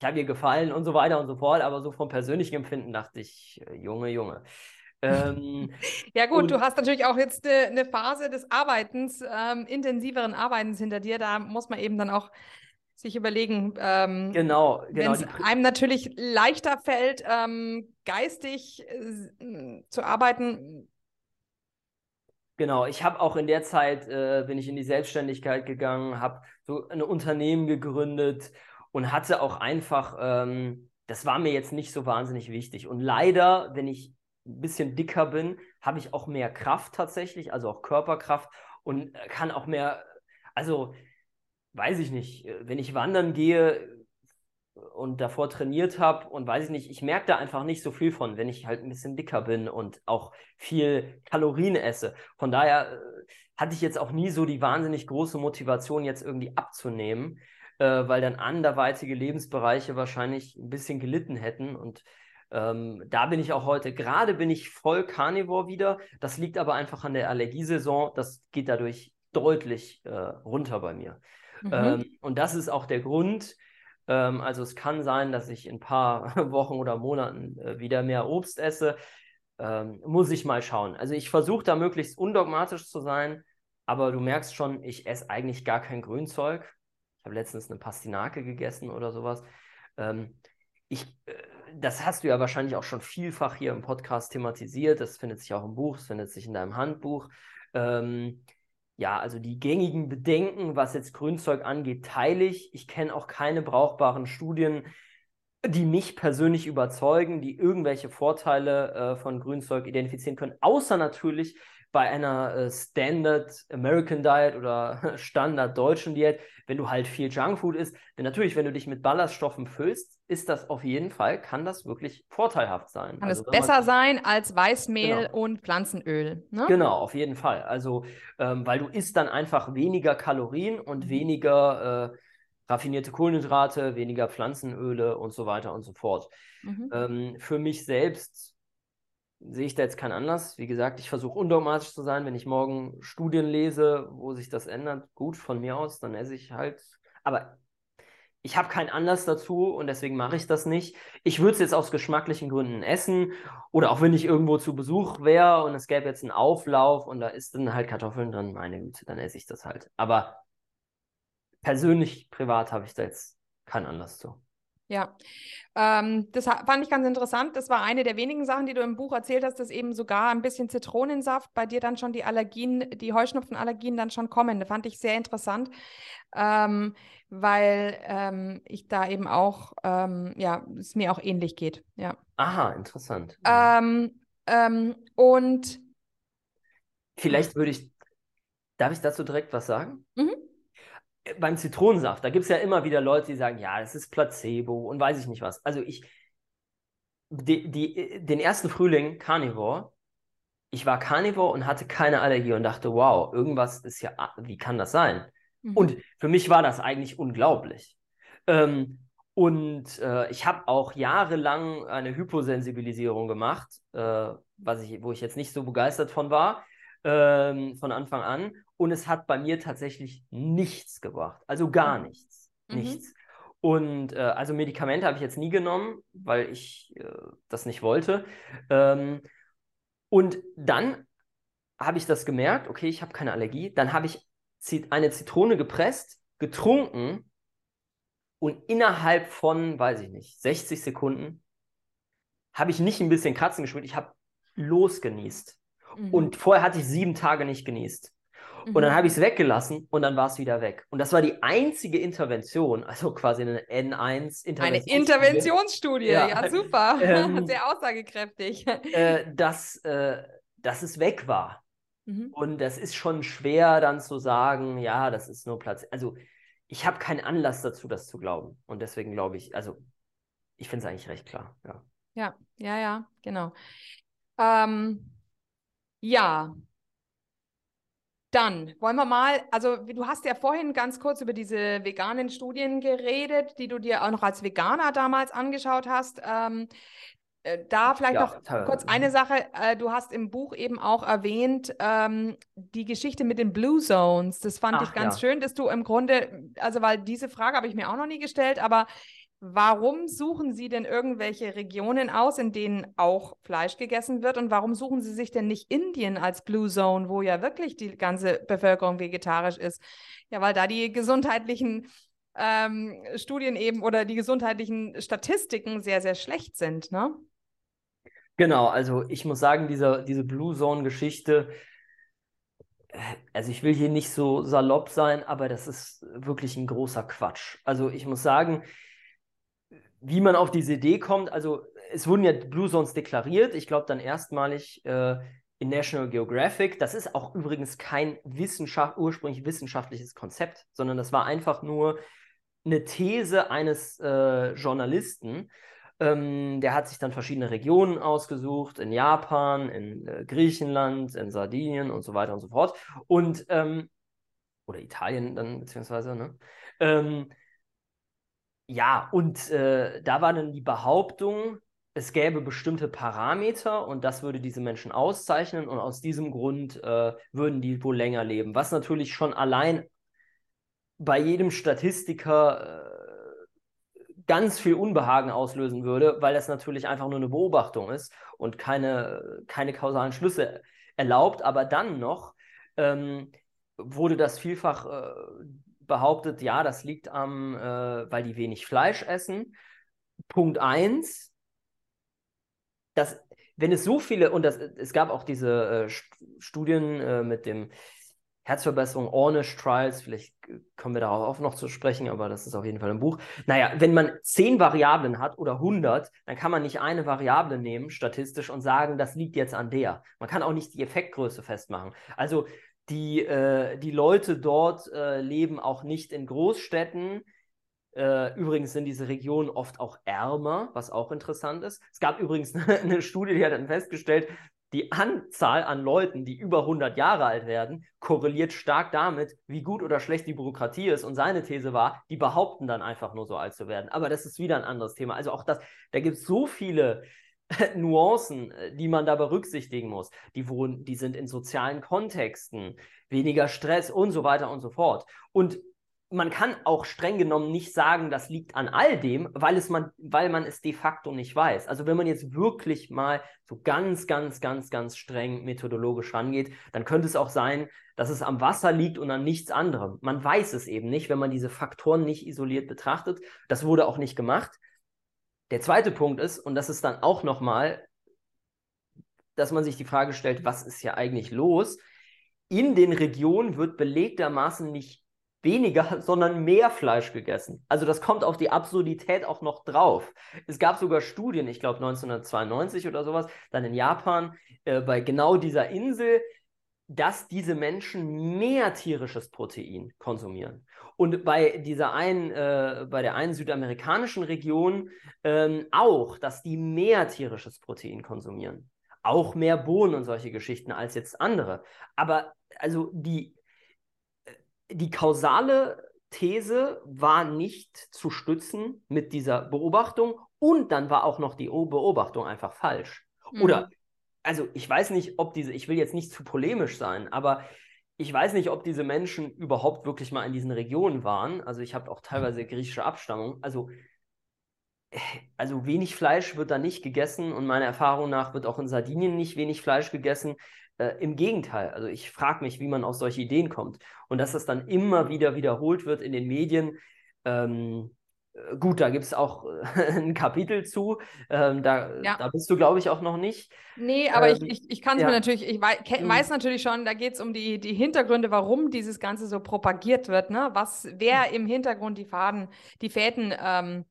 Ich habe ihr gefallen und so weiter und so fort, aber so vom persönlichen Empfinden dachte ich, äh, Junge, Junge. Ähm, ja gut, und, du hast natürlich auch jetzt eine, eine Phase des Arbeitens, ähm, intensiveren Arbeitens hinter dir. Da muss man eben dann auch sich überlegen, ähm, genau, genau, wenn es einem natürlich leichter fällt, ähm, geistig äh, zu arbeiten. Genau, ich habe auch in der Zeit, äh, bin ich in die Selbstständigkeit gegangen, habe so ein Unternehmen gegründet und hatte auch einfach, ähm, das war mir jetzt nicht so wahnsinnig wichtig. Und leider, wenn ich ein bisschen dicker bin, habe ich auch mehr Kraft tatsächlich, also auch Körperkraft und kann auch mehr, also weiß ich nicht, wenn ich wandern gehe und davor trainiert habe und weiß ich nicht, ich merke da einfach nicht so viel von, wenn ich halt ein bisschen dicker bin und auch viel Kalorien esse. Von daher äh, hatte ich jetzt auch nie so die wahnsinnig große Motivation, jetzt irgendwie abzunehmen äh, weil dann anderweitige Lebensbereiche wahrscheinlich ein bisschen gelitten hätten. Und ähm, da bin ich auch heute, gerade bin ich voll Carnivore wieder. Das liegt aber einfach an der Allergiesaison. Das geht dadurch deutlich äh, runter bei mir. Mhm. Ähm, und das ist auch der Grund. Ähm, also es kann sein, dass ich in ein paar Wochen oder Monaten äh, wieder mehr Obst esse. Ähm, muss ich mal schauen. Also ich versuche da möglichst undogmatisch zu sein, aber du merkst schon, ich esse eigentlich gar kein Grünzeug habe letztens eine Pastinake gegessen oder sowas. Ähm, ich, äh, das hast du ja wahrscheinlich auch schon vielfach hier im Podcast thematisiert. Das findet sich auch im Buch, das findet sich in deinem Handbuch. Ähm, ja, also die gängigen Bedenken, was jetzt Grünzeug angeht, teile ich. Ich kenne auch keine brauchbaren Studien, die mich persönlich überzeugen, die irgendwelche Vorteile äh, von Grünzeug identifizieren können, außer natürlich bei einer äh, Standard American Diet oder Standard deutschen Diät, wenn du halt viel Junkfood isst. Denn natürlich, wenn du dich mit Ballaststoffen füllst, ist das auf jeden Fall, kann das wirklich vorteilhaft sein. Kann also, es besser man, sein als Weißmehl genau. und Pflanzenöl. Ne? Genau, auf jeden Fall. Also, ähm, weil du isst dann einfach weniger Kalorien und mhm. weniger äh, raffinierte Kohlenhydrate, weniger Pflanzenöle und so weiter und so fort. Mhm. Ähm, für mich selbst sehe ich da jetzt keinen Anlass. Wie gesagt, ich versuche undogmatisch zu sein. Wenn ich morgen Studien lese, wo sich das ändert, gut, von mir aus, dann esse ich halt. Aber ich habe keinen Anlass dazu und deswegen mache ich das nicht. Ich würde es jetzt aus geschmacklichen Gründen essen oder auch wenn ich irgendwo zu Besuch wäre und es gäbe jetzt einen Auflauf und da ist dann halt Kartoffeln drin, meine Güte, dann esse ich das halt. Aber persönlich, privat habe ich da jetzt keinen Anlass zu. Ja, ähm, das fand ich ganz interessant. Das war eine der wenigen Sachen, die du im Buch erzählt hast, dass eben sogar ein bisschen Zitronensaft bei dir dann schon die Allergien, die Heuschnupfenallergien dann schon kommen. Das fand ich sehr interessant, ähm, weil ähm, ich da eben auch, ähm, ja, es mir auch ähnlich geht. Ja. Aha, interessant. Ähm, ähm, und vielleicht würde ich, darf ich dazu direkt was sagen? Mhm beim Zitronensaft, da gibt es ja immer wieder Leute, die sagen, ja, das ist Placebo und weiß ich nicht was. Also ich, die, die, den ersten Frühling Carnivore, ich war Carnivore und hatte keine Allergie und dachte, wow, irgendwas ist ja, wie kann das sein? Mhm. Und für mich war das eigentlich unglaublich. Ähm, und äh, ich habe auch jahrelang eine Hyposensibilisierung gemacht, äh, was ich, wo ich jetzt nicht so begeistert von war, ähm, von Anfang an und es hat bei mir tatsächlich nichts gebracht. Also gar nichts. Mhm. Nichts. Und äh, also Medikamente habe ich jetzt nie genommen, weil ich äh, das nicht wollte. Ähm, und dann habe ich das gemerkt, okay, ich habe keine Allergie. Dann habe ich eine Zitrone gepresst, getrunken und innerhalb von, weiß ich nicht, 60 Sekunden habe ich nicht ein bisschen Kratzen gespürt, ich habe losgenießt. Mhm. Und vorher hatte ich sieben Tage nicht genießt. Und dann mhm. habe ich es weggelassen und dann war es wieder weg. Und das war die einzige Intervention, also quasi eine N1-Intervention. Eine Interventionsstudie, ja, ja super. Ähm, Sehr aussagekräftig. Äh, dass, äh, dass es weg war. Mhm. Und das ist schon schwer dann zu sagen, ja, das ist nur Platz. Also ich habe keinen Anlass dazu, das zu glauben. Und deswegen glaube ich, also ich finde es eigentlich recht klar. Ja, ja, ja, ja genau. Ähm, ja, dann wollen wir mal, also du hast ja vorhin ganz kurz über diese veganen Studien geredet, die du dir auch noch als Veganer damals angeschaut hast. Ähm, äh, da vielleicht ja, noch toll. kurz eine Sache. Äh, du hast im Buch eben auch erwähnt, ähm, die Geschichte mit den Blue Zones. Das fand Ach, ich ganz ja. schön, dass du im Grunde, also weil diese Frage habe ich mir auch noch nie gestellt, aber Warum suchen Sie denn irgendwelche Regionen aus, in denen auch Fleisch gegessen wird? Und warum suchen Sie sich denn nicht Indien als Blue Zone, wo ja wirklich die ganze Bevölkerung vegetarisch ist? Ja, weil da die gesundheitlichen ähm, Studien eben oder die gesundheitlichen Statistiken sehr, sehr schlecht sind, ne? Genau, also ich muss sagen, diese, diese Blue Zone-Geschichte, äh, also ich will hier nicht so salopp sein, aber das ist wirklich ein großer Quatsch. Also ich muss sagen, wie man auf diese Idee kommt, also es wurden ja Blue Zones deklariert, ich glaube dann erstmalig äh, in National Geographic. Das ist auch übrigens kein Wissenschaft, ursprünglich wissenschaftliches Konzept, sondern das war einfach nur eine These eines äh, Journalisten. Ähm, der hat sich dann verschiedene Regionen ausgesucht, in Japan, in äh, Griechenland, in Sardinien und so weiter und so fort. Und, ähm, oder Italien dann, beziehungsweise, ne? Ähm, ja, und äh, da war dann die Behauptung, es gäbe bestimmte Parameter und das würde diese Menschen auszeichnen und aus diesem Grund äh, würden die wohl länger leben. Was natürlich schon allein bei jedem Statistiker äh, ganz viel Unbehagen auslösen würde, weil das natürlich einfach nur eine Beobachtung ist und keine, keine kausalen Schlüsse erlaubt. Aber dann noch ähm, wurde das vielfach äh, behauptet, ja, das liegt am, äh, weil die wenig Fleisch essen. Punkt 1, das, wenn es so viele, und das, es gab auch diese äh, Studien äh, mit dem Herzverbesserung, Ornish Trials, vielleicht kommen wir darauf auch noch zu sprechen, aber das ist auf jeden Fall im Buch. Naja, wenn man zehn Variablen hat oder 100, dann kann man nicht eine Variable nehmen, statistisch, und sagen, das liegt jetzt an der. Man kann auch nicht die Effektgröße festmachen. Also die, äh, die Leute dort äh, leben auch nicht in Großstädten. Äh, übrigens sind diese Regionen oft auch ärmer, was auch interessant ist. Es gab übrigens eine Studie, die hat dann festgestellt, die Anzahl an Leuten, die über 100 Jahre alt werden, korreliert stark damit, wie gut oder schlecht die Bürokratie ist. Und seine These war, die behaupten dann einfach nur so alt zu werden. Aber das ist wieder ein anderes Thema. Also auch das, da gibt es so viele Nuancen, äh, die man da berücksichtigen muss. Die, wohnen, die sind in sozialen Kontexten, weniger Stress und so weiter und so fort. Und man kann auch streng genommen nicht sagen, das liegt an all dem, weil, es man, weil man es de facto nicht weiß. Also wenn man jetzt wirklich mal so ganz, ganz, ganz, ganz streng methodologisch rangeht, dann könnte es auch sein, dass es am Wasser liegt und an nichts anderem. Man weiß es eben nicht, wenn man diese Faktoren nicht isoliert betrachtet. Das wurde auch nicht gemacht. Der zweite Punkt ist, und das ist dann auch nochmal, dass man sich die Frage stellt, was ist hier eigentlich los? In den Regionen wird belegtermaßen nicht weniger, sondern mehr Fleisch gegessen. Also das kommt auf die Absurdität auch noch drauf. Es gab sogar Studien, ich glaube 1992 oder sowas, dann in Japan, äh, bei genau dieser Insel, dass diese Menschen mehr tierisches Protein konsumieren. Und bei dieser einen, äh, bei der einen südamerikanischen Region ähm, auch, dass die mehr tierisches Protein konsumieren. Auch mehr Bohnen und solche Geschichten als jetzt andere. Aber also die die kausale These war nicht zu stützen mit dieser Beobachtung und dann war auch noch die Beobachtung einfach falsch. Mhm. Oder, also ich weiß nicht, ob diese, ich will jetzt nicht zu polemisch sein, aber ich weiß nicht, ob diese Menschen überhaupt wirklich mal in diesen Regionen waren. Also ich habe auch teilweise griechische Abstammung. Also, also wenig Fleisch wird da nicht gegessen und meiner Erfahrung nach wird auch in Sardinien nicht wenig Fleisch gegessen. Äh, Im Gegenteil, also ich frage mich, wie man auf solche Ideen kommt. Und dass das dann immer wieder wiederholt wird in den Medien. Ähm, äh, gut, da gibt es auch ein Kapitel zu. Ähm, da, ja. da bist du, glaube ich, auch noch nicht. Nee, aber ähm, ich, ich, ich kann es ja. mir natürlich, ich weiß, mhm. weiß natürlich schon, da geht es um die, die Hintergründe, warum dieses Ganze so propagiert wird, ne? Was, wer im Hintergrund die Faden, die Fäden ähm,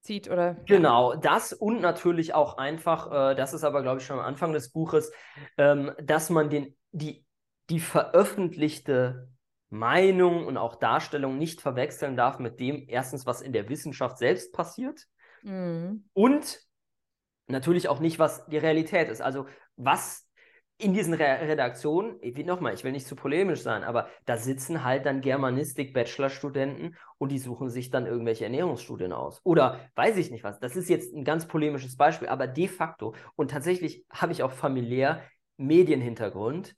zieht oder. Genau, das und natürlich auch einfach, äh, das ist aber, glaube ich, schon am Anfang des Buches, ähm, dass man den, die, die veröffentlichte Meinung und auch Darstellung nicht verwechseln darf mit dem, erstens, was in der Wissenschaft selbst passiert mhm. und natürlich auch nicht, was die Realität ist. Also was in diesen Re Redaktionen, wie nochmal, ich will nicht zu polemisch sein, aber da sitzen halt dann Germanistik-Bachelorstudenten und die suchen sich dann irgendwelche Ernährungsstudien aus. Oder weiß ich nicht was. Das ist jetzt ein ganz polemisches Beispiel, aber de facto und tatsächlich habe ich auch familiär Medienhintergrund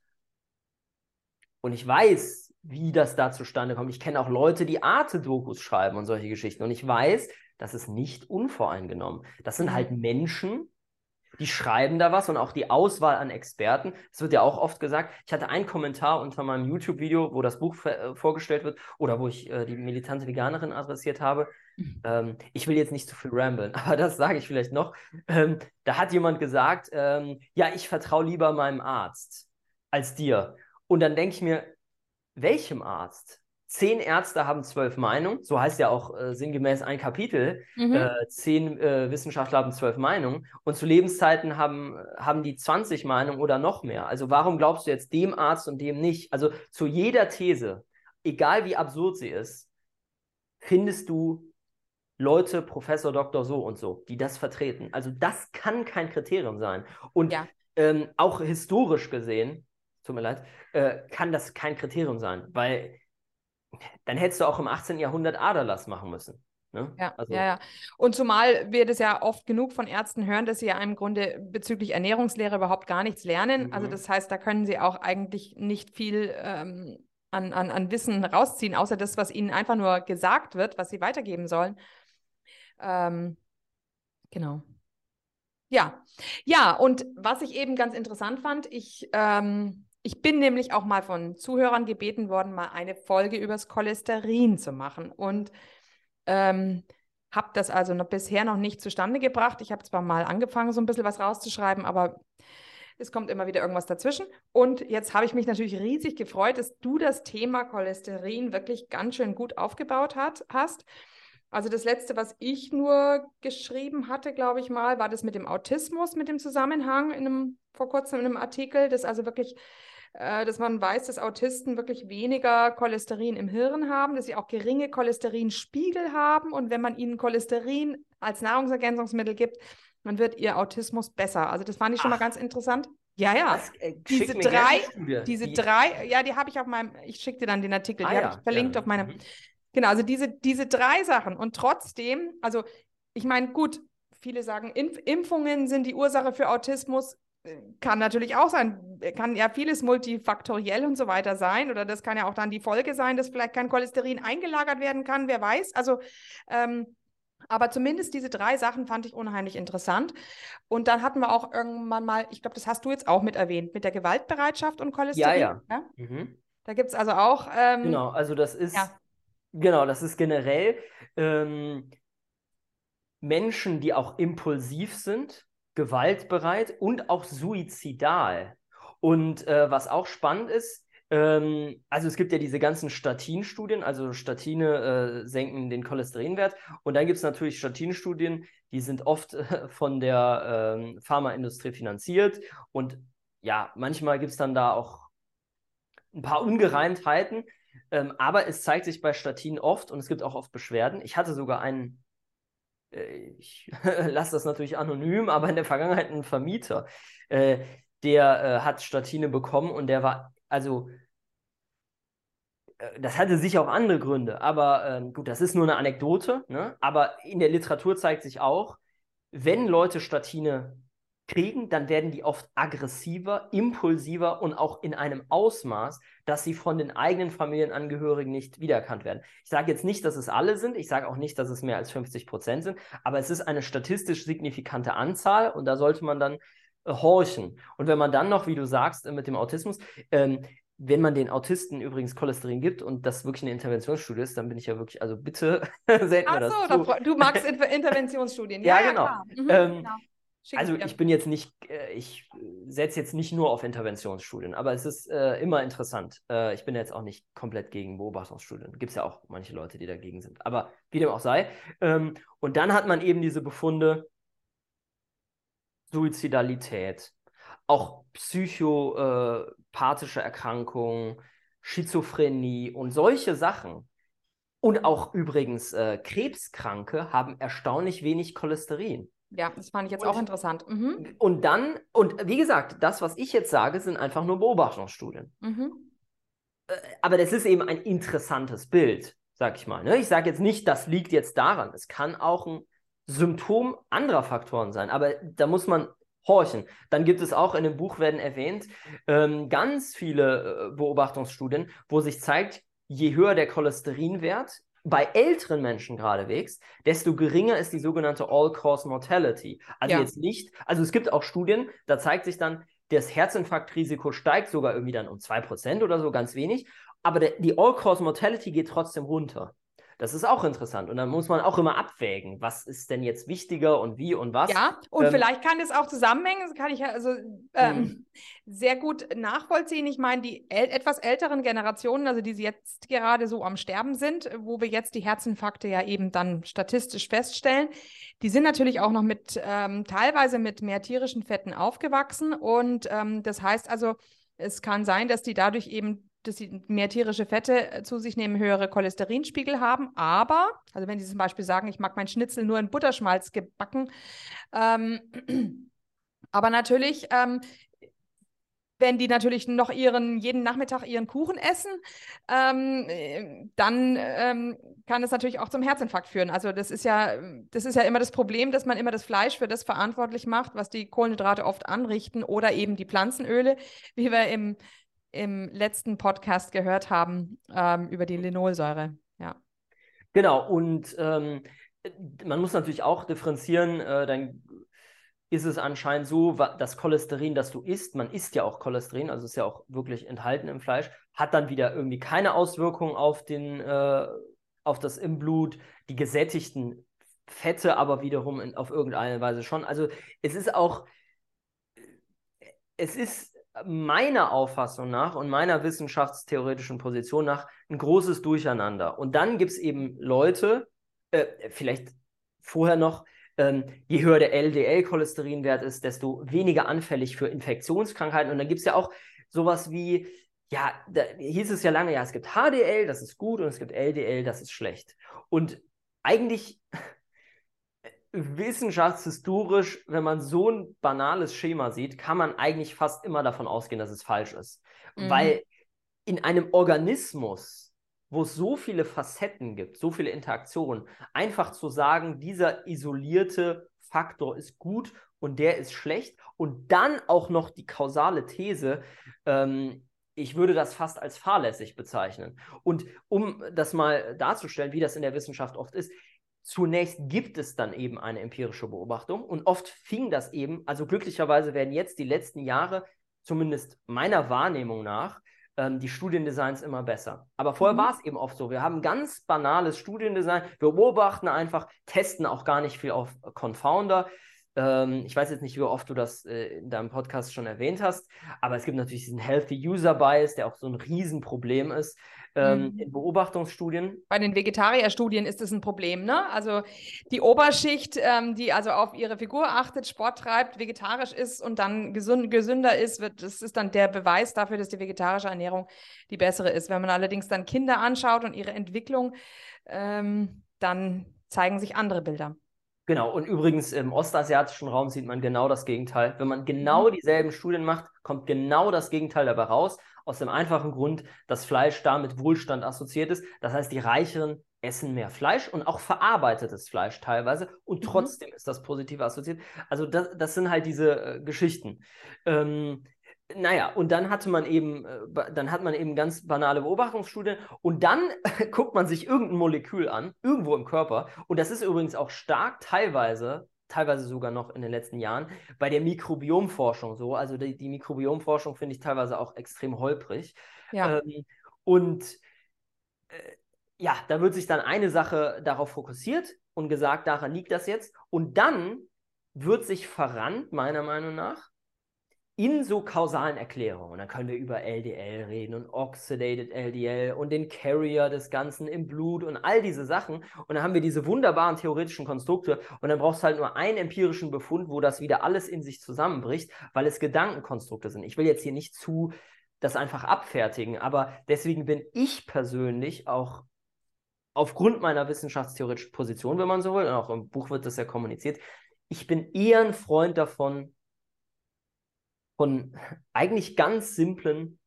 und ich weiß, wie das da zustande kommt. Ich kenne auch Leute, die Arte-Dokus schreiben und solche Geschichten und ich weiß, das ist nicht unvoreingenommen. Das sind mhm. halt Menschen, die schreiben da was und auch die Auswahl an Experten. Es wird ja auch oft gesagt, ich hatte einen Kommentar unter meinem YouTube-Video, wo das Buch äh, vorgestellt wird oder wo ich äh, die militante Veganerin adressiert habe. Mhm. Ähm, ich will jetzt nicht zu viel ramblen, aber das sage ich vielleicht noch. Ähm, da hat jemand gesagt, ähm, ja, ich vertraue lieber meinem Arzt als dir. Und dann denke ich mir, welchem Arzt? zehn Ärzte haben zwölf Meinungen, so heißt ja auch äh, sinngemäß ein Kapitel, mhm. äh, zehn äh, Wissenschaftler haben zwölf Meinungen und zu Lebenszeiten haben, haben die 20 Meinungen oder noch mehr. Also warum glaubst du jetzt dem Arzt und dem nicht? Also zu jeder These, egal wie absurd sie ist, findest du Leute, Professor, Doktor so und so, die das vertreten. Also das kann kein Kriterium sein. Und ja. ähm, auch historisch gesehen, tut mir leid, äh, kann das kein Kriterium sein, weil dann hättest du auch im 18. Jahrhundert Aderlass machen müssen. Ne? Ja, also. ja, ja. Und zumal wir das ja oft genug von Ärzten hören, dass sie ja im Grunde bezüglich Ernährungslehre überhaupt gar nichts lernen. Also mhm. Also das heißt, da können sie auch eigentlich nicht viel ähm, an, an, an Wissen rausziehen, außer das, was ihnen einfach nur gesagt wird, was sie weitergeben sollen. Ähm, genau. Ja, ja, und was ich eben ganz interessant fand, ich ähm, ich bin nämlich auch mal von Zuhörern gebeten worden, mal eine Folge übers Cholesterin zu machen. Und ähm, habe das also noch bisher noch nicht zustande gebracht. Ich habe zwar mal angefangen, so ein bisschen was rauszuschreiben, aber es kommt immer wieder irgendwas dazwischen. Und jetzt habe ich mich natürlich riesig gefreut, dass du das Thema Cholesterin wirklich ganz schön gut aufgebaut hat, hast. Also das letzte, was ich nur geschrieben hatte, glaube ich mal, war das mit dem Autismus, mit dem Zusammenhang in einem, vor kurzem in einem Artikel, das also wirklich, äh, dass man weiß, dass Autisten wirklich weniger Cholesterin im Hirn haben, dass sie auch geringe Cholesterinspiegel haben und wenn man ihnen Cholesterin als Nahrungsergänzungsmittel gibt, dann wird ihr Autismus besser. Also das fand ich schon Ach. mal ganz interessant. Ja, ja. Das, äh, diese drei, diese die... drei, ja, die habe ich auf meinem, ich schicke dir dann den Artikel, ah, die ja. habe ich verlinkt ja. auf meinem. Mhm. Genau, also diese, diese drei Sachen. Und trotzdem, also ich meine, gut, viele sagen, Impf Impfungen sind die Ursache für Autismus. Äh, kann natürlich auch sein, kann ja vieles multifaktoriell und so weiter sein. Oder das kann ja auch dann die Folge sein, dass vielleicht kein Cholesterin eingelagert werden kann, wer weiß. Also, ähm, aber zumindest diese drei Sachen fand ich unheimlich interessant. Und dann hatten wir auch irgendwann mal, ich glaube, das hast du jetzt auch mit erwähnt, mit der Gewaltbereitschaft und Cholesterin. Ja, ja. ja? Mhm. Da gibt es also auch. Ähm, genau, also das ist. Ja Genau, das ist generell ähm, Menschen, die auch impulsiv sind, gewaltbereit und auch suizidal. Und äh, was auch spannend ist, ähm, also es gibt ja diese ganzen Statin-Studien, also Statine äh, senken den Cholesterinwert. Und dann gibt es natürlich Statin-Studien, die sind oft äh, von der ähm, Pharmaindustrie finanziert. Und ja, manchmal gibt es dann da auch ein paar Ungereimtheiten. Ähm, aber es zeigt sich bei Statinen oft und es gibt auch oft Beschwerden. Ich hatte sogar einen, ich lasse das natürlich anonym, aber in der Vergangenheit einen Vermieter, äh, der äh, hat Statine bekommen und der war, also äh, das hatte sicher auch andere Gründe, aber ähm, gut, das ist nur eine Anekdote, ne? aber in der Literatur zeigt sich auch, wenn Leute Statine kriegen, dann werden die oft aggressiver, impulsiver und auch in einem Ausmaß, dass sie von den eigenen Familienangehörigen nicht wiedererkannt werden. Ich sage jetzt nicht, dass es alle sind, ich sage auch nicht, dass es mehr als 50 Prozent sind, aber es ist eine statistisch signifikante Anzahl und da sollte man dann äh, horchen. Und wenn man dann noch, wie du sagst, äh, mit dem Autismus, ähm, wenn man den Autisten übrigens Cholesterin gibt und das wirklich eine Interventionsstudie ist, dann bin ich ja wirklich, also bitte mir das so, zu. du magst Interventionsstudien. ja, ja, genau. Ja, mhm, ähm, genau. Schick also ich bin jetzt nicht, äh, ich setze jetzt nicht nur auf Interventionsstudien, aber es ist äh, immer interessant. Äh, ich bin jetzt auch nicht komplett gegen Beobachtungsstudien. Gibt es ja auch manche Leute, die dagegen sind. Aber wie dem auch sei. Ähm, und dann hat man eben diese Befunde Suizidalität, auch psychopathische Erkrankungen, Schizophrenie und solche Sachen. Und auch übrigens äh, Krebskranke haben erstaunlich wenig Cholesterin. Ja, das fand ich jetzt und, auch interessant. Mhm. Und dann, und wie gesagt, das, was ich jetzt sage, sind einfach nur Beobachtungsstudien. Mhm. Äh, aber das ist eben ein interessantes Bild, sag ich mal. Ne? Ich sage jetzt nicht, das liegt jetzt daran. Es kann auch ein Symptom anderer Faktoren sein, aber da muss man horchen. Dann gibt es auch in dem Buch werden erwähnt ähm, ganz viele äh, Beobachtungsstudien, wo sich zeigt, je höher der Cholesterinwert, bei älteren Menschen geradewegs, desto geringer ist die sogenannte All-Cause Mortality. Also ja. jetzt nicht, also es gibt auch Studien, da zeigt sich dann, das Herzinfarktrisiko steigt sogar irgendwie dann um 2% oder so, ganz wenig, aber die All-Cause Mortality geht trotzdem runter. Das ist auch interessant. Und dann muss man auch immer abwägen, was ist denn jetzt wichtiger und wie und was. Ja, und ähm, vielleicht kann es auch zusammenhängen, das kann ich also ähm, hm. sehr gut nachvollziehen. Ich meine, die äl etwas älteren Generationen, also die jetzt gerade so am Sterben sind, wo wir jetzt die Herzinfarkte ja eben dann statistisch feststellen, die sind natürlich auch noch mit ähm, teilweise mit mehr tierischen Fetten aufgewachsen. Und ähm, das heißt also, es kann sein, dass die dadurch eben dass sie mehr tierische Fette äh, zu sich nehmen, höhere Cholesterinspiegel haben. Aber, also wenn sie zum Beispiel sagen, ich mag mein Schnitzel nur in Butterschmalz gebacken, ähm, aber natürlich, ähm, wenn die natürlich noch ihren, jeden Nachmittag ihren Kuchen essen, ähm, dann ähm, kann es natürlich auch zum Herzinfarkt führen. Also das ist ja, das ist ja immer das Problem, dass man immer das Fleisch für das verantwortlich macht, was die Kohlenhydrate oft anrichten oder eben die Pflanzenöle, wie wir im im letzten Podcast gehört haben ähm, über die Linolsäure. Ja. Genau, und ähm, man muss natürlich auch differenzieren, äh, dann ist es anscheinend so, das Cholesterin, das du isst, man isst ja auch Cholesterin, also ist ja auch wirklich enthalten im Fleisch, hat dann wieder irgendwie keine Auswirkung auf, den, äh, auf das im Blut. Die gesättigten Fette aber wiederum in, auf irgendeine Weise schon. Also es ist auch, es ist meiner Auffassung nach und meiner wissenschaftstheoretischen Position nach ein großes Durcheinander. Und dann gibt es eben Leute, äh, vielleicht vorher noch, ähm, je höher der LDL-Cholesterinwert ist, desto weniger anfällig für Infektionskrankheiten. Und dann gibt es ja auch sowas wie, ja, da hieß es ja lange, ja, es gibt HDL, das ist gut, und es gibt LDL, das ist schlecht. Und eigentlich wissenschaftshistorisch, wenn man so ein banales Schema sieht, kann man eigentlich fast immer davon ausgehen, dass es falsch ist. Mhm. Weil in einem Organismus, wo es so viele Facetten gibt, so viele Interaktionen, einfach zu sagen, dieser isolierte Faktor ist gut und der ist schlecht und dann auch noch die kausale These, ähm, ich würde das fast als fahrlässig bezeichnen. Und um das mal darzustellen, wie das in der Wissenschaft oft ist, Zunächst gibt es dann eben eine empirische Beobachtung und oft fing das eben, also glücklicherweise werden jetzt die letzten Jahre, zumindest meiner Wahrnehmung nach, ähm, die Studiendesigns immer besser. Aber vorher mhm. war es eben oft so, wir haben ganz banales Studiendesign, wir beobachten einfach, testen auch gar nicht viel auf Confounder. Ähm, ich weiß jetzt nicht, wie oft du das äh, in deinem Podcast schon erwähnt hast, aber es gibt natürlich diesen Healthy User Bias, der auch so ein Riesenproblem ist ähm, mhm. in Beobachtungsstudien. Bei den Vegetarierstudien ist es ein Problem, ne? Also die Oberschicht, ähm, die also auf ihre Figur achtet, Sport treibt, vegetarisch ist und dann gesund, gesünder ist, wird, das ist dann der Beweis dafür, dass die vegetarische Ernährung die bessere ist. Wenn man allerdings dann Kinder anschaut und ihre Entwicklung, ähm, dann zeigen sich andere Bilder. Genau, und übrigens im ostasiatischen Raum sieht man genau das Gegenteil. Wenn man genau mhm. dieselben Studien macht, kommt genau das Gegenteil dabei raus. Aus dem einfachen Grund, dass Fleisch da mit Wohlstand assoziiert ist. Das heißt, die Reicheren essen mehr Fleisch und auch verarbeitetes Fleisch teilweise und mhm. trotzdem ist das positiv assoziiert. Also das, das sind halt diese äh, Geschichten. Ähm, naja, und dann hatte man eben, äh, dann hat man eben ganz banale Beobachtungsstudien und dann guckt man sich irgendein Molekül an, irgendwo im Körper. Und das ist übrigens auch stark teilweise teilweise sogar noch in den letzten Jahren, bei der Mikrobiomforschung so. Also die, die Mikrobiomforschung finde ich teilweise auch extrem holprig. Ja. Ähm, und äh, ja, da wird sich dann eine Sache darauf fokussiert und gesagt, daran liegt das jetzt. Und dann wird sich verrannt, meiner Meinung nach, in so kausalen Erklärungen, und dann können wir über LDL reden und Oxidated LDL und den Carrier des Ganzen im Blut und all diese Sachen. Und dann haben wir diese wunderbaren theoretischen Konstrukte und dann brauchst du halt nur einen empirischen Befund, wo das wieder alles in sich zusammenbricht, weil es Gedankenkonstrukte sind. Ich will jetzt hier nicht zu das einfach abfertigen, aber deswegen bin ich persönlich auch aufgrund meiner wissenschaftstheoretischen Position, wenn man so will, und auch im Buch wird das ja kommuniziert, ich bin eher ein Freund davon, von eigentlich ganz simplen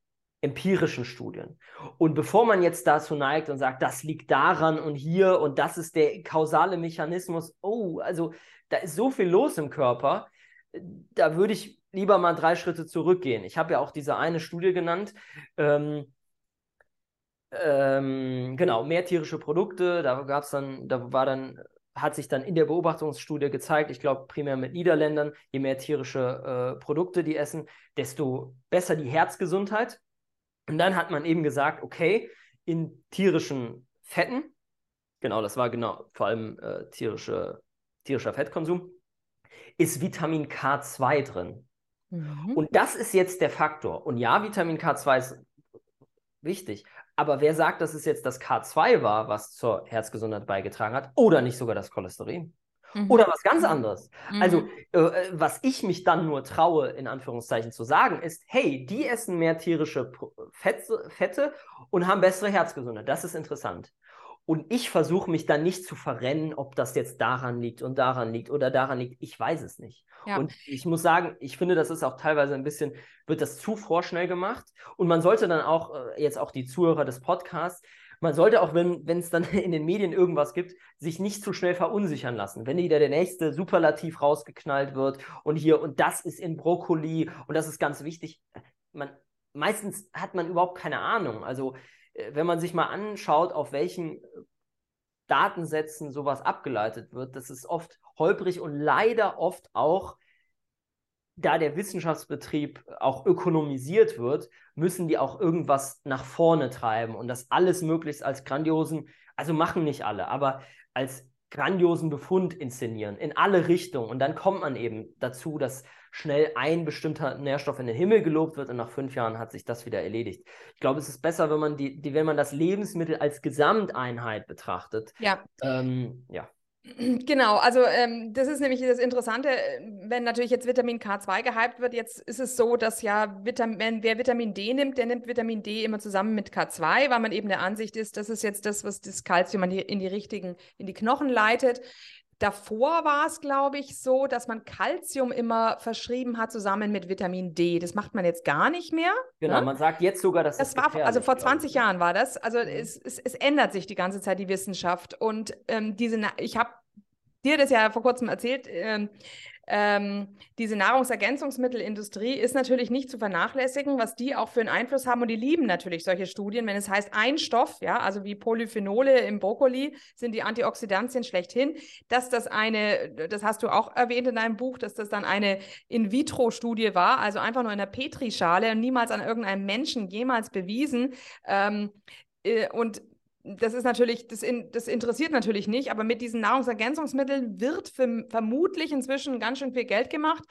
empirischen Studien. Und bevor man jetzt dazu neigt und sagt, das liegt daran und hier und das ist der kausale Mechanismus, oh, also da ist so viel los im Körper, da würde ich lieber mal drei Schritte zurückgehen. Ich habe ja auch diese eine Studie genannt. Ähm, ähm, genau, mehr tierische Produkte, da gab es dann, da war dann hat sich dann in der Beobachtungsstudie gezeigt, ich glaube primär mit Niederländern, je mehr tierische äh, Produkte die essen, desto besser die Herzgesundheit. Und dann hat man eben gesagt, okay, in tierischen Fetten, genau, das war genau vor allem äh, tierische, tierischer Fettkonsum, ist Vitamin K2 drin. Mhm. Und das ist jetzt der Faktor. Und ja, Vitamin K2 ist wichig, aber wer sagt, dass es jetzt das K2 war, was zur Herzgesundheit beigetragen hat, oder nicht sogar das Cholesterin? Mhm. Oder was ganz anderes. Mhm. Also, äh, was ich mich dann nur traue, in Anführungszeichen zu sagen, ist, hey, die essen mehr tierische Fette, Fette und haben bessere Herzgesundheit. Das ist interessant. Und ich versuche mich dann nicht zu verrennen, ob das jetzt daran liegt und daran liegt oder daran liegt. Ich weiß es nicht. Ja. Und ich muss sagen, ich finde, das ist auch teilweise ein bisschen, wird das zu vorschnell gemacht. Und man sollte dann auch, äh, jetzt auch die Zuhörer des Podcasts, man sollte auch, wenn es dann in den Medien irgendwas gibt, sich nicht zu schnell verunsichern lassen. Wenn wieder der nächste Superlativ rausgeknallt wird und hier und das ist in Brokkoli und das ist ganz wichtig, man, meistens hat man überhaupt keine Ahnung. Also äh, wenn man sich mal anschaut, auf welchen äh, Datensätzen sowas abgeleitet wird, das ist oft holprig und leider oft auch, da der Wissenschaftsbetrieb auch ökonomisiert wird, müssen die auch irgendwas nach vorne treiben und das alles möglichst als grandiosen, also machen nicht alle, aber als grandiosen Befund inszenieren, in alle Richtungen. Und dann kommt man eben dazu, dass schnell ein bestimmter Nährstoff in den Himmel gelobt wird und nach fünf Jahren hat sich das wieder erledigt. Ich glaube, es ist besser, wenn man die, die wenn man das Lebensmittel als Gesamteinheit betrachtet. Ja. Ähm, ja. Genau, also ähm, das ist nämlich das Interessante, wenn natürlich jetzt Vitamin K2 gehypt wird, jetzt ist es so, dass ja Vitamin, wer Vitamin D nimmt, der nimmt Vitamin D immer zusammen mit K2, weil man eben der Ansicht ist, das ist jetzt das, was das Kalzium in die, in die richtigen, in die Knochen leitet. Davor war es, glaube ich, so, dass man Kalzium immer verschrieben hat zusammen mit Vitamin D. Das macht man jetzt gar nicht mehr. Genau, ne? man sagt jetzt sogar, dass das, das war, also vor 20 Jahren war das. Also mhm. es, es, es, ändert sich die ganze Zeit die Wissenschaft. Und ähm, diese, ich habe dir das ja vor kurzem erzählt, ähm, ähm, diese Nahrungsergänzungsmittelindustrie ist natürlich nicht zu vernachlässigen, was die auch für einen Einfluss haben. Und die lieben natürlich solche Studien, wenn es heißt, ein Stoff, ja, also wie Polyphenole im Brokkoli sind die Antioxidantien schlechthin, dass das eine, das hast du auch erwähnt in deinem Buch, dass das dann eine In-vitro-Studie war, also einfach nur in einer Petrischale und niemals an irgendeinem Menschen jemals bewiesen. Ähm, äh, und das ist natürlich, das, in, das, interessiert natürlich nicht, aber mit diesen Nahrungsergänzungsmitteln wird für, vermutlich inzwischen ganz schön viel Geld gemacht.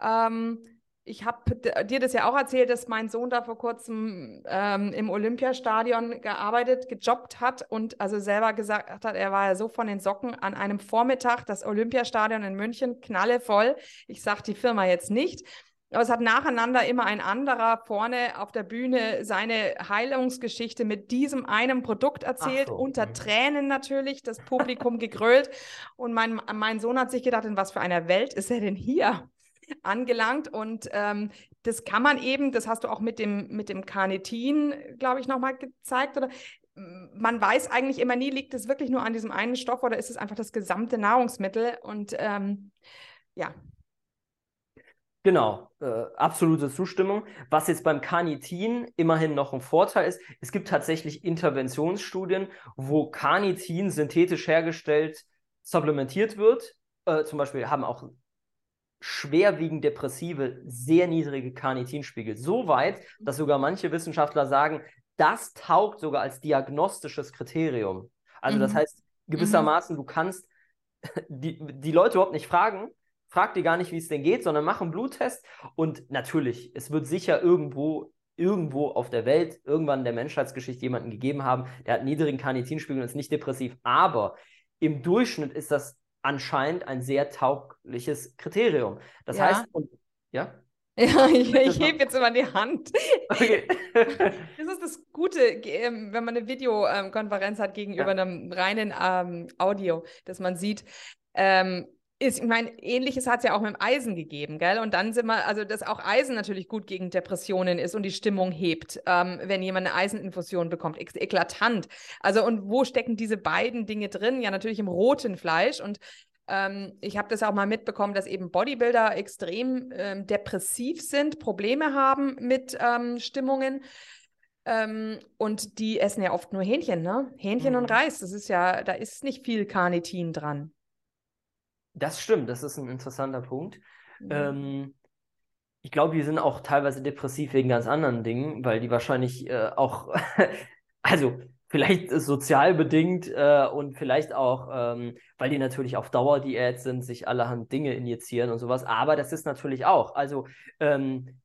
Ähm, ich habe dir das ja auch erzählt, dass mein Sohn da vor kurzem ähm, im Olympiastadion gearbeitet, gejobbt hat und also selber gesagt hat, er war ja so von den Socken an einem Vormittag, das Olympiastadion in München, knallevoll. Ich sage die Firma jetzt nicht. Aber es hat nacheinander immer ein anderer vorne auf der Bühne seine Heilungsgeschichte mit diesem einen Produkt erzählt, so. unter mhm. Tränen natürlich, das Publikum gegrölt. Und mein, mein Sohn hat sich gedacht, in was für einer Welt ist er denn hier? angelangt und ähm, das kann man eben, das hast du auch mit dem, mit dem Carnitin, glaube ich, nochmal gezeigt, oder man weiß eigentlich immer nie, liegt es wirklich nur an diesem einen Stoff oder ist es einfach das gesamte Nahrungsmittel und ähm, ja, Genau, äh, absolute Zustimmung. Was jetzt beim Carnitin immerhin noch ein Vorteil ist, es gibt tatsächlich Interventionsstudien, wo Carnitin synthetisch hergestellt supplementiert wird. Äh, zum Beispiel haben auch schwerwiegend Depressive sehr niedrige Carnitinspiegel. So weit, dass sogar manche Wissenschaftler sagen, das taugt sogar als diagnostisches Kriterium. Also mhm. das heißt, gewissermaßen, mhm. du kannst die, die Leute überhaupt nicht fragen, frag dir gar nicht, wie es denn geht, sondern mach einen Bluttest. Und natürlich, es wird sicher irgendwo, irgendwo auf der Welt, irgendwann in der Menschheitsgeschichte jemanden gegeben haben, der hat niedrigen Carnitinspiegel und ist nicht depressiv. Aber im Durchschnitt ist das anscheinend ein sehr taugliches Kriterium. Das ja. heißt, und, ja? Ja, ich, ich hebe jetzt immer die Hand. Okay. das ist das Gute, ähm, wenn man eine Videokonferenz hat gegenüber ja. einem reinen ähm, Audio, dass man sieht, ähm, ist, ich meine, ähnliches hat es ja auch mit dem Eisen gegeben, gell? Und dann sind wir, also dass auch Eisen natürlich gut gegen Depressionen ist und die Stimmung hebt, ähm, wenn jemand eine Eiseninfusion bekommt. Ek eklatant. Also, und wo stecken diese beiden Dinge drin? Ja, natürlich im roten Fleisch. Und ähm, ich habe das auch mal mitbekommen, dass eben Bodybuilder extrem ähm, depressiv sind, Probleme haben mit ähm, Stimmungen. Ähm, und die essen ja oft nur Hähnchen, ne? Hähnchen mhm. und Reis. Das ist ja, da ist nicht viel Carnitin dran. Das stimmt, das ist ein interessanter Punkt. Mhm. Ähm, ich glaube, die sind auch teilweise depressiv wegen ganz anderen Dingen, weil die wahrscheinlich äh, auch, also vielleicht sozial bedingt äh, und vielleicht auch, ähm, weil die natürlich auf Dauerdiät sind, sich allerhand Dinge injizieren und sowas. Aber das ist natürlich auch, also ähm,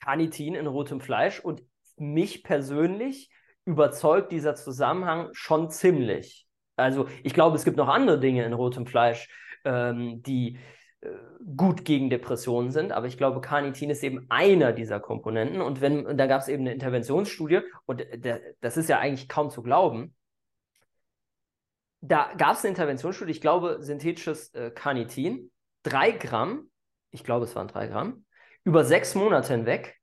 Carnitin in rotem Fleisch und mich persönlich überzeugt dieser Zusammenhang schon ziemlich. Also ich glaube, es gibt noch andere Dinge in rotem Fleisch, ähm, die äh, gut gegen Depressionen sind, aber ich glaube, Carnitin ist eben einer dieser Komponenten. Und wenn, da gab es eben eine Interventionsstudie, und der, das ist ja eigentlich kaum zu glauben. Da gab es eine Interventionsstudie, ich glaube, synthetisches äh, Carnitin, drei Gramm, ich glaube, es waren drei Gramm, über sechs Monate hinweg.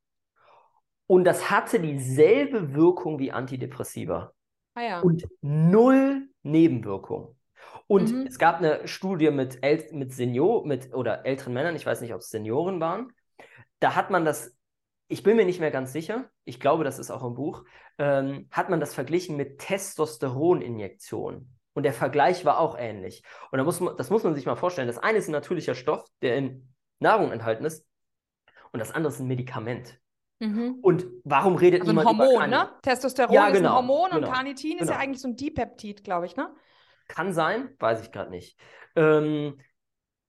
Und das hatte dieselbe Wirkung wie Antidepressiva. Ah ja. Und null Nebenwirkungen. Und mhm. es gab eine Studie mit, El mit Senior, mit oder älteren Männern, ich weiß nicht, ob es Senioren waren. Da hat man das, ich bin mir nicht mehr ganz sicher, ich glaube, das ist auch im Buch, ähm, hat man das verglichen mit Testosteroninjektionen. Und der Vergleich war auch ähnlich. Und da muss man, das muss man sich mal vorstellen. Das eine ist ein natürlicher Stoff, der in Nahrung enthalten ist. Und das andere ist ein Medikament. Mhm. Und warum redet also niemand ein Hormon, über ne? Testosteron ja, genau, ist ein Hormon genau, und Carnitin genau. ist ja genau. eigentlich so ein Dipeptid, glaube ich, ne? Kann sein, weiß ich gerade nicht. Ähm,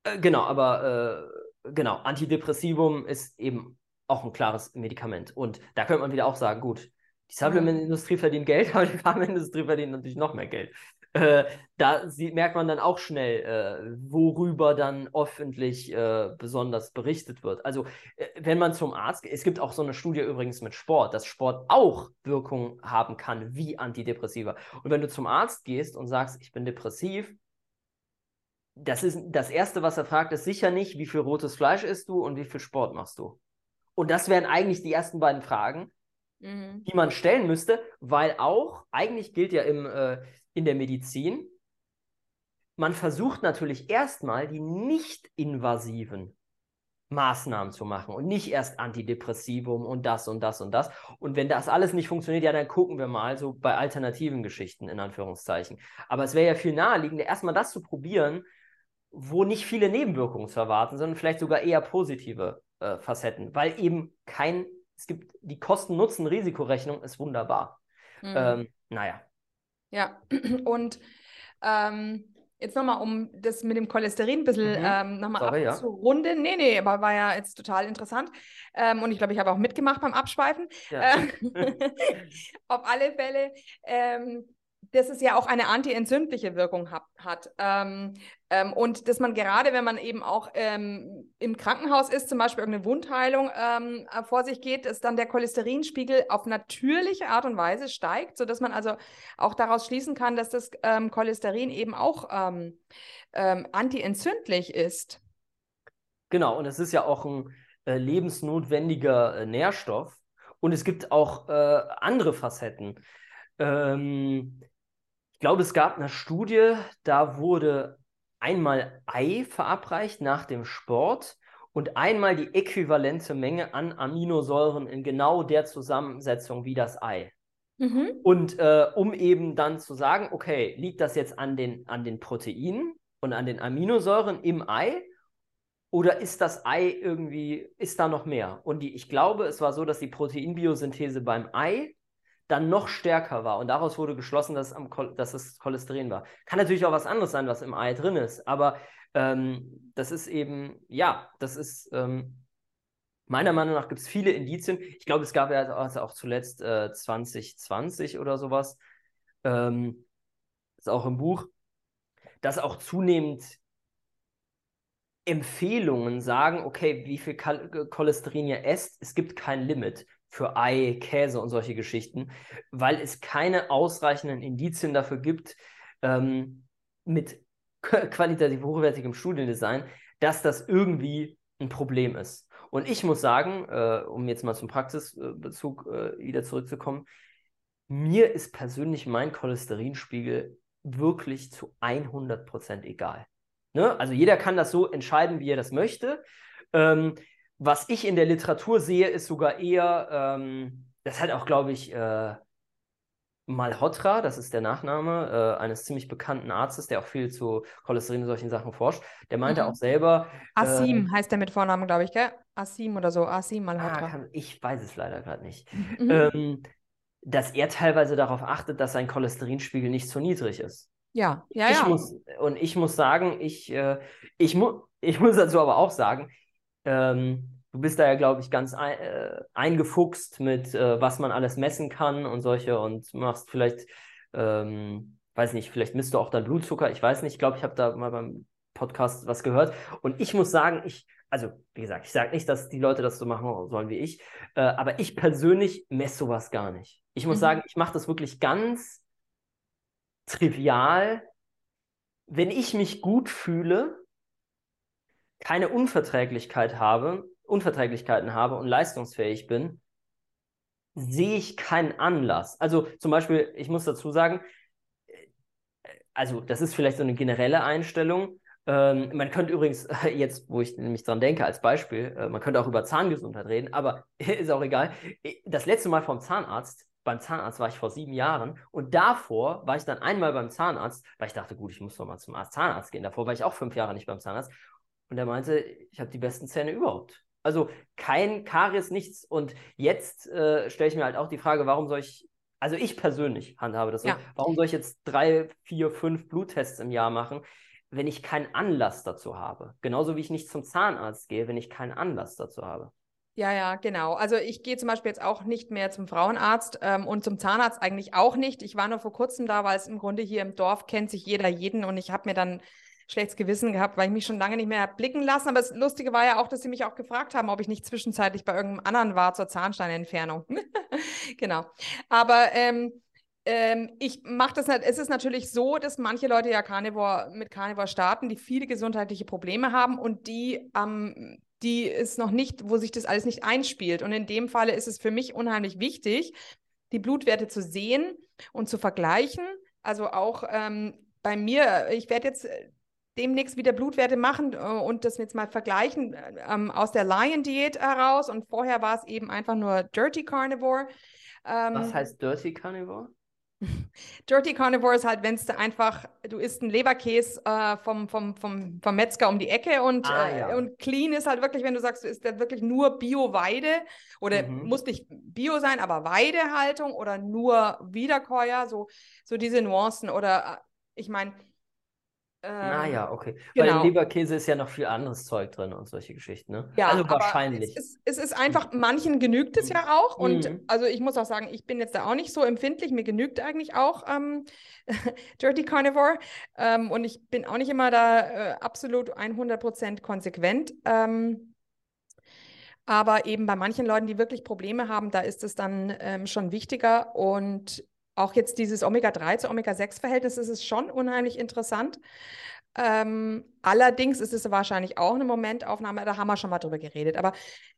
äh, genau, aber äh, genau, Antidepressivum ist eben auch ein klares Medikament. Und da könnte man wieder auch sagen, gut, die Supplement-Industrie verdient Geld, aber die Pharmaindustrie verdient natürlich noch mehr Geld. Äh, da sieht, merkt man dann auch schnell, äh, worüber dann öffentlich äh, besonders berichtet wird. Also, äh, wenn man zum Arzt geht, es gibt auch so eine Studie übrigens mit Sport, dass Sport auch Wirkung haben kann wie Antidepressiva. Und wenn du zum Arzt gehst und sagst, ich bin depressiv, das ist das Erste, was er fragt, ist sicher nicht, wie viel rotes Fleisch isst du und wie viel Sport machst du. Und das wären eigentlich die ersten beiden Fragen, mhm. die man stellen müsste, weil auch, eigentlich gilt ja im, äh, in der Medizin, man versucht natürlich erstmal die nicht invasiven Maßnahmen zu machen und nicht erst Antidepressivum und das und das und das. Und wenn das alles nicht funktioniert, ja, dann gucken wir mal so bei alternativen Geschichten in Anführungszeichen. Aber es wäre ja viel naheliegender, erstmal das zu probieren, wo nicht viele Nebenwirkungen zu erwarten, sondern vielleicht sogar eher positive äh, Facetten, weil eben kein, es gibt die Kosten-Nutzen-Risikorechnung ist wunderbar. Mhm. Ähm, naja. Ja, und ähm, jetzt nochmal, um das mit dem Cholesterin ein bisschen mhm. ähm, nochmal ja. abzurunden. Nee, nee, aber war ja jetzt total interessant. Ähm, und ich glaube, ich habe auch mitgemacht beim Abschweifen. Ja. Ähm, auf alle Fälle ähm, dass es ja auch eine antientzündliche Wirkung hat. hat. Ähm, ähm, und dass man gerade, wenn man eben auch ähm, im Krankenhaus ist, zum Beispiel irgendeine Wundheilung ähm, äh, vor sich geht, dass dann der Cholesterinspiegel auf natürliche Art und Weise steigt, sodass man also auch daraus schließen kann, dass das ähm, Cholesterin eben auch ähm, antientzündlich ist. Genau, und es ist ja auch ein äh, lebensnotwendiger äh, Nährstoff. Und es gibt auch äh, andere Facetten. Ähm, glaube, es gab eine Studie, da wurde einmal Ei verabreicht nach dem Sport und einmal die äquivalente Menge an Aminosäuren in genau der Zusammensetzung wie das Ei. Mhm. Und äh, um eben dann zu sagen, okay, liegt das jetzt an den, an den Proteinen und an den Aminosäuren im Ei oder ist das Ei irgendwie, ist da noch mehr? Und die, ich glaube, es war so, dass die Proteinbiosynthese beim Ei dann noch stärker war. Und daraus wurde geschlossen, dass es, am, dass es Cholesterin war. Kann natürlich auch was anderes sein, was im Ei drin ist. Aber ähm, das ist eben, ja, das ist, ähm, meiner Meinung nach gibt es viele Indizien. Ich glaube, es gab ja also auch zuletzt äh, 2020 oder sowas, ähm, ist auch im Buch, dass auch zunehmend Empfehlungen sagen, okay, wie viel Cholesterin ihr esst, es gibt kein Limit für Ei, Käse und solche Geschichten, weil es keine ausreichenden Indizien dafür gibt, ähm, mit qualitativ hochwertigem Studiendesign, dass das irgendwie ein Problem ist. Und ich muss sagen, äh, um jetzt mal zum Praxisbezug äh, wieder zurückzukommen, mir ist persönlich mein Cholesterinspiegel wirklich zu 100% egal. Ne? Also jeder kann das so entscheiden, wie er das möchte. Ähm, was ich in der Literatur sehe, ist sogar eher, ähm, das hat auch, glaube ich, äh, Malhotra, das ist der Nachname äh, eines ziemlich bekannten Arztes, der auch viel zu Cholesterin und solchen Sachen forscht. Der meinte mhm. auch selber. Asim äh, heißt der mit Vornamen, glaube ich, gell? Asim oder so. Asim Malhotra. Ah, kann, ich weiß es leider gerade nicht. Mhm. Ähm, dass er teilweise darauf achtet, dass sein Cholesterinspiegel nicht zu niedrig ist. Ja, ja, ich ja. Muss, und ich muss sagen, ich, äh, ich, mu ich muss dazu aber auch sagen, ähm, du bist da ja, glaube ich, ganz ein, äh, eingefuchst mit, äh, was man alles messen kann und solche und machst vielleicht, ähm, weiß nicht, vielleicht misst du auch deinen Blutzucker. Ich weiß nicht, ich glaube, ich habe da mal beim Podcast was gehört. Und ich muss sagen, ich, also wie gesagt, ich sage nicht, dass die Leute das so machen sollen wie ich, äh, aber ich persönlich messe sowas gar nicht. Ich muss mhm. sagen, ich mache das wirklich ganz trivial. Wenn ich mich gut fühle, keine Unverträglichkeit habe, Unverträglichkeiten habe und leistungsfähig bin, sehe ich keinen Anlass. Also zum Beispiel, ich muss dazu sagen, also das ist vielleicht so eine generelle Einstellung. Ähm, man könnte übrigens jetzt, wo ich nämlich dran denke, als Beispiel, äh, man könnte auch über Zahngesundheit reden, aber ist auch egal. Das letzte Mal vom Zahnarzt, beim Zahnarzt war ich vor sieben Jahren und davor war ich dann einmal beim Zahnarzt, weil ich dachte, gut, ich muss doch mal zum Zahnarzt gehen. Davor war ich auch fünf Jahre nicht beim Zahnarzt und er meinte, ich habe die besten Zähne überhaupt. Also kein Karies, nichts. Und jetzt äh, stelle ich mir halt auch die Frage, warum soll ich Also ich persönlich handhabe das so. Ja. Warum soll ich jetzt drei, vier, fünf Bluttests im Jahr machen, wenn ich keinen Anlass dazu habe? Genauso wie ich nicht zum Zahnarzt gehe, wenn ich keinen Anlass dazu habe. Ja, ja, genau. Also ich gehe zum Beispiel jetzt auch nicht mehr zum Frauenarzt ähm, und zum Zahnarzt eigentlich auch nicht. Ich war nur vor kurzem da, weil es im Grunde hier im Dorf kennt sich jeder jeden und ich habe mir dann schlechtes Gewissen gehabt, weil ich mich schon lange nicht mehr blicken lassen. Aber das Lustige war ja auch, dass sie mich auch gefragt haben, ob ich nicht zwischenzeitlich bei irgendeinem anderen war zur Zahnsteinentfernung. genau. Aber ähm, ähm, ich mache das. Es ist natürlich so, dass manche Leute ja Carnivore mit Carnivore starten, die viele gesundheitliche Probleme haben und die ähm, die ist noch nicht, wo sich das alles nicht einspielt. Und in dem Falle ist es für mich unheimlich wichtig, die Blutwerte zu sehen und zu vergleichen. Also auch ähm, bei mir, ich werde jetzt äh, demnächst wieder Blutwerte machen äh, und das jetzt mal vergleichen ähm, aus der Lion-Diät heraus. Und vorher war es eben einfach nur Dirty Carnivore. Ähm, Was heißt Dirty Carnivore? Dirty Carnivore ist halt, wenn es einfach, du isst einen Leberkäse äh, vom, vom, vom, vom Metzger um die Ecke und, ah, äh, ja. und clean ist halt wirklich, wenn du sagst, du isst wirklich nur Bio-Weide oder mhm. muss nicht Bio sein, aber Weidehaltung oder nur Wiederkäuer, so, so diese Nuancen oder äh, ich meine, Ah ja, okay. Genau. Weil im Leberkäse ist ja noch viel anderes Zeug drin und solche Geschichten, ne? Ja, also wahrscheinlich. Es ist, es ist, einfach, manchen genügt es ja auch. Und mhm. also ich muss auch sagen, ich bin jetzt da auch nicht so empfindlich. Mir genügt eigentlich auch ähm, Dirty Carnivore. Ähm, und ich bin auch nicht immer da äh, absolut 100% konsequent. Ähm, aber eben bei manchen Leuten, die wirklich Probleme haben, da ist es dann ähm, schon wichtiger. Und auch jetzt dieses Omega-3 zu Omega-6-Verhältnis ist es schon unheimlich interessant. Ähm, allerdings ist es wahrscheinlich auch eine Momentaufnahme, da haben wir schon mal drüber geredet. Aber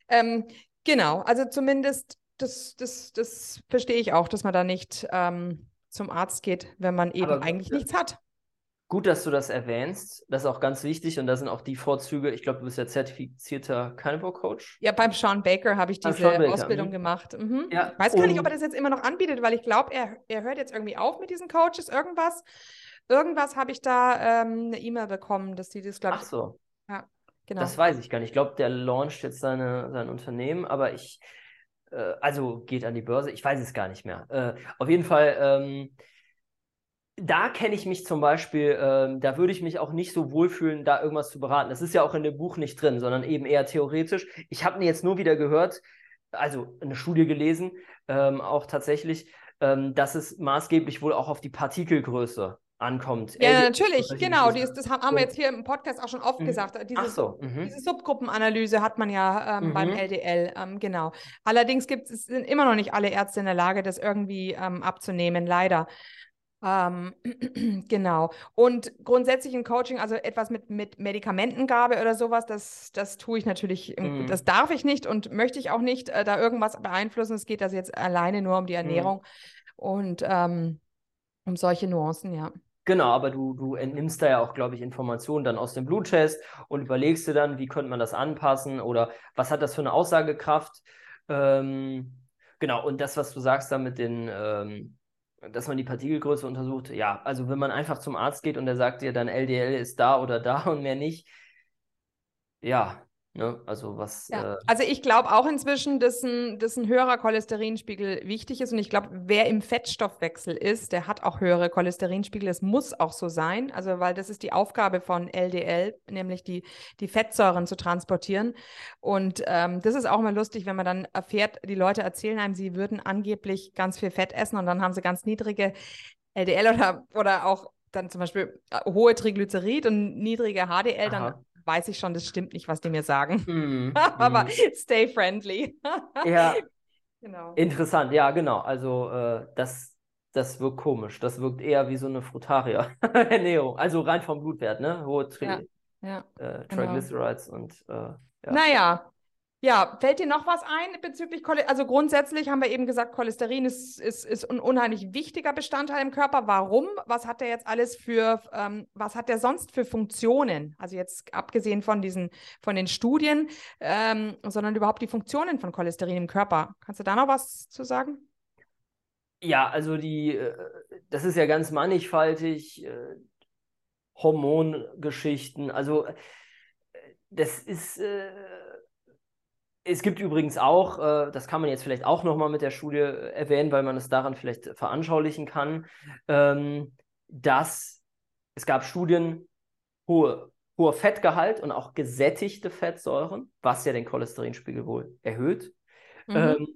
ähm, genau, also zumindest das, das, das verstehe ich auch, dass man da nicht ähm, zum Arzt geht, wenn man eben Aber, eigentlich nichts hat. Gut, dass du das erwähnst. Das ist auch ganz wichtig und da sind auch die Vorzüge. Ich glaube, du bist ja zertifizierter Carnivore-Coach. Ja, beim Sean Baker habe ich diese Baker, Ausbildung mh. gemacht. Mhm. Ja, Weiß gar nicht, ob er das jetzt immer noch anbietet, weil ich glaube, er, er hört jetzt irgendwie auf mit diesen Coaches. Irgendwas, irgendwas habe ich da ähm, eine E-Mail bekommen, dass die das, glaube ich. Ach so. Ja, genau. Das weiß ich gar nicht. Ich glaube, der launcht jetzt seine, sein Unternehmen, aber ich, äh, also geht an die Börse. Ich weiß es gar nicht mehr. Äh, auf jeden Fall. Ähm, da kenne ich mich zum Beispiel, ähm, da würde ich mich auch nicht so wohlfühlen, da irgendwas zu beraten. Das ist ja auch in dem Buch nicht drin, sondern eben eher theoretisch. Ich habe mir jetzt nur wieder gehört, also eine Studie gelesen, ähm, auch tatsächlich, ähm, dass es maßgeblich wohl auch auf die Partikelgröße ankommt. Ja, LDL natürlich, genau. Dies, das haben wir jetzt hier im Podcast auch schon oft mhm. gesagt. Diese, Ach so, mhm. diese Subgruppenanalyse hat man ja ähm, mhm. beim LDL, ähm, genau. Allerdings gibt es sind immer noch nicht alle Ärzte in der Lage, das irgendwie ähm, abzunehmen, leider. Ähm, genau. Und grundsätzlich im Coaching, also etwas mit, mit Medikamentengabe oder sowas, das, das tue ich natürlich, mhm. das darf ich nicht und möchte ich auch nicht äh, da irgendwas beeinflussen. Es geht also jetzt alleine nur um die mhm. Ernährung mhm. und ähm, um solche Nuancen, ja. Genau, aber du, du entnimmst da ja auch, glaube ich, Informationen dann aus dem Bluttest und überlegst dir dann, wie könnte man das anpassen oder was hat das für eine Aussagekraft. Ähm, genau, und das, was du sagst da mit den ähm, dass man die Partikelgröße untersucht. Ja, also wenn man einfach zum Arzt geht und der sagt dir dann LDL ist da oder da und mehr nicht, ja, Ne? Also was. Ja. Äh, also ich glaube auch inzwischen, dass ein, dass ein höherer Cholesterinspiegel wichtig ist. Und ich glaube, wer im Fettstoffwechsel ist, der hat auch höhere Cholesterinspiegel. Das muss auch so sein. Also weil das ist die Aufgabe von LDL, nämlich die, die Fettsäuren zu transportieren. Und ähm, das ist auch mal lustig, wenn man dann erfährt, die Leute erzählen einem, sie würden angeblich ganz viel Fett essen und dann haben sie ganz niedrige LDL oder, oder auch dann zum Beispiel äh, hohe Triglycerid und niedrige HDL, Aha. dann weiß ich schon, das stimmt nicht, was die mir sagen. Mm, Aber mm. stay friendly. ja. Genau. Interessant, ja, genau. Also äh, das, das wirkt komisch. Das wirkt eher wie so eine Frutaria-Ernährung. Also rein vom Blutwert, ne? Hohe Tri ja. Ja. Äh, genau. Triglycerides genau. und äh, ja. Naja, ja, fällt dir noch was ein bezüglich Cholesterin? Also grundsätzlich haben wir eben gesagt, Cholesterin ist, ist, ist ein unheimlich wichtiger Bestandteil im Körper. Warum? Was hat der jetzt alles für, ähm, was hat der sonst für Funktionen? Also jetzt abgesehen von diesen, von den Studien, ähm, sondern überhaupt die Funktionen von Cholesterin im Körper. Kannst du da noch was zu sagen? Ja, also die, äh, das ist ja ganz mannigfaltig, äh, Hormongeschichten, also äh, das ist es gibt übrigens auch, äh, das kann man jetzt vielleicht auch nochmal mit der Studie äh, erwähnen, weil man es daran vielleicht veranschaulichen kann, ähm, dass es gab Studien, hohe, hoher Fettgehalt und auch gesättigte Fettsäuren, was ja den Cholesterinspiegel wohl erhöht, mhm. ähm,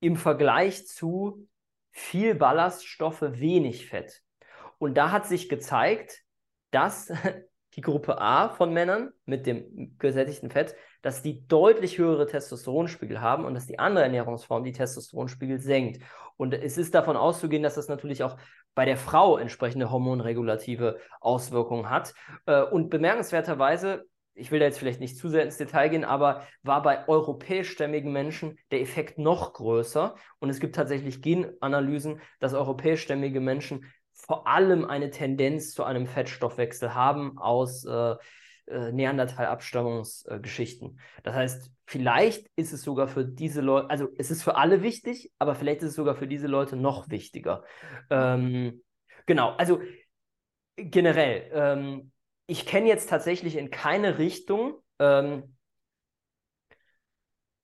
im Vergleich zu viel Ballaststoffe, wenig Fett. Und da hat sich gezeigt, dass die Gruppe A von Männern mit dem gesättigten Fett, dass die deutlich höhere Testosteronspiegel haben und dass die andere Ernährungsform die Testosteronspiegel senkt. Und es ist davon auszugehen, dass das natürlich auch bei der Frau entsprechende hormonregulative Auswirkungen hat. Äh, und bemerkenswerterweise, ich will da jetzt vielleicht nicht zu sehr ins Detail gehen, aber war bei europäischstämmigen Menschen der Effekt noch größer. Und es gibt tatsächlich Genanalysen, dass europäischstämmige Menschen vor allem eine Tendenz zu einem Fettstoffwechsel haben aus äh, äh, Neandertal-Abstammungsgeschichten. das heißt, vielleicht ist es sogar für diese Leute, also es ist für alle wichtig, aber vielleicht ist es sogar für diese Leute noch wichtiger. Ähm, genau, also generell, ähm, ich kenne jetzt tatsächlich in keine Richtung ähm,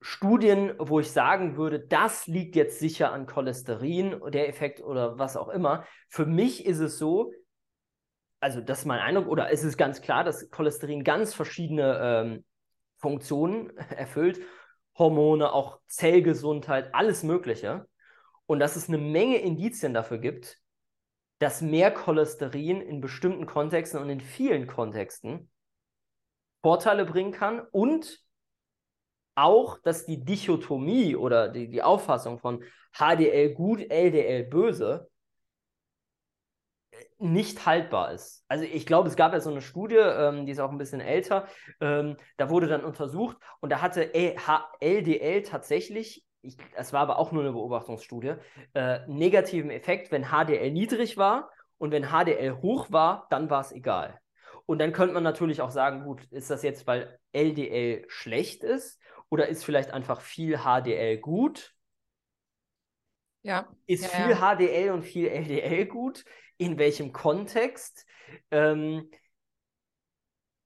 Studien, wo ich sagen würde, das liegt jetzt sicher an Cholesterin, der Effekt oder was auch immer. Für mich ist es so, also das ist mein Eindruck, oder ist es ganz klar, dass Cholesterin ganz verschiedene ähm, Funktionen erfüllt. Hormone, auch Zellgesundheit, alles Mögliche. Und dass es eine Menge Indizien dafür gibt, dass mehr Cholesterin in bestimmten Kontexten und in vielen Kontexten Vorteile bringen kann und auch, dass die Dichotomie oder die, die Auffassung von HDL gut, LDL böse nicht haltbar ist. Also ich glaube, es gab ja so eine Studie, ähm, die ist auch ein bisschen älter, ähm, da wurde dann untersucht und da hatte LDL tatsächlich, ich, das war aber auch nur eine Beobachtungsstudie, äh, negativen Effekt, wenn HDL niedrig war und wenn HDL hoch war, dann war es egal. Und dann könnte man natürlich auch sagen, gut, ist das jetzt, weil LDL schlecht ist oder ist vielleicht einfach viel HDL gut? Ja. Ist ja, viel ja. HDL und viel LDL gut? In welchem Kontext? Ähm,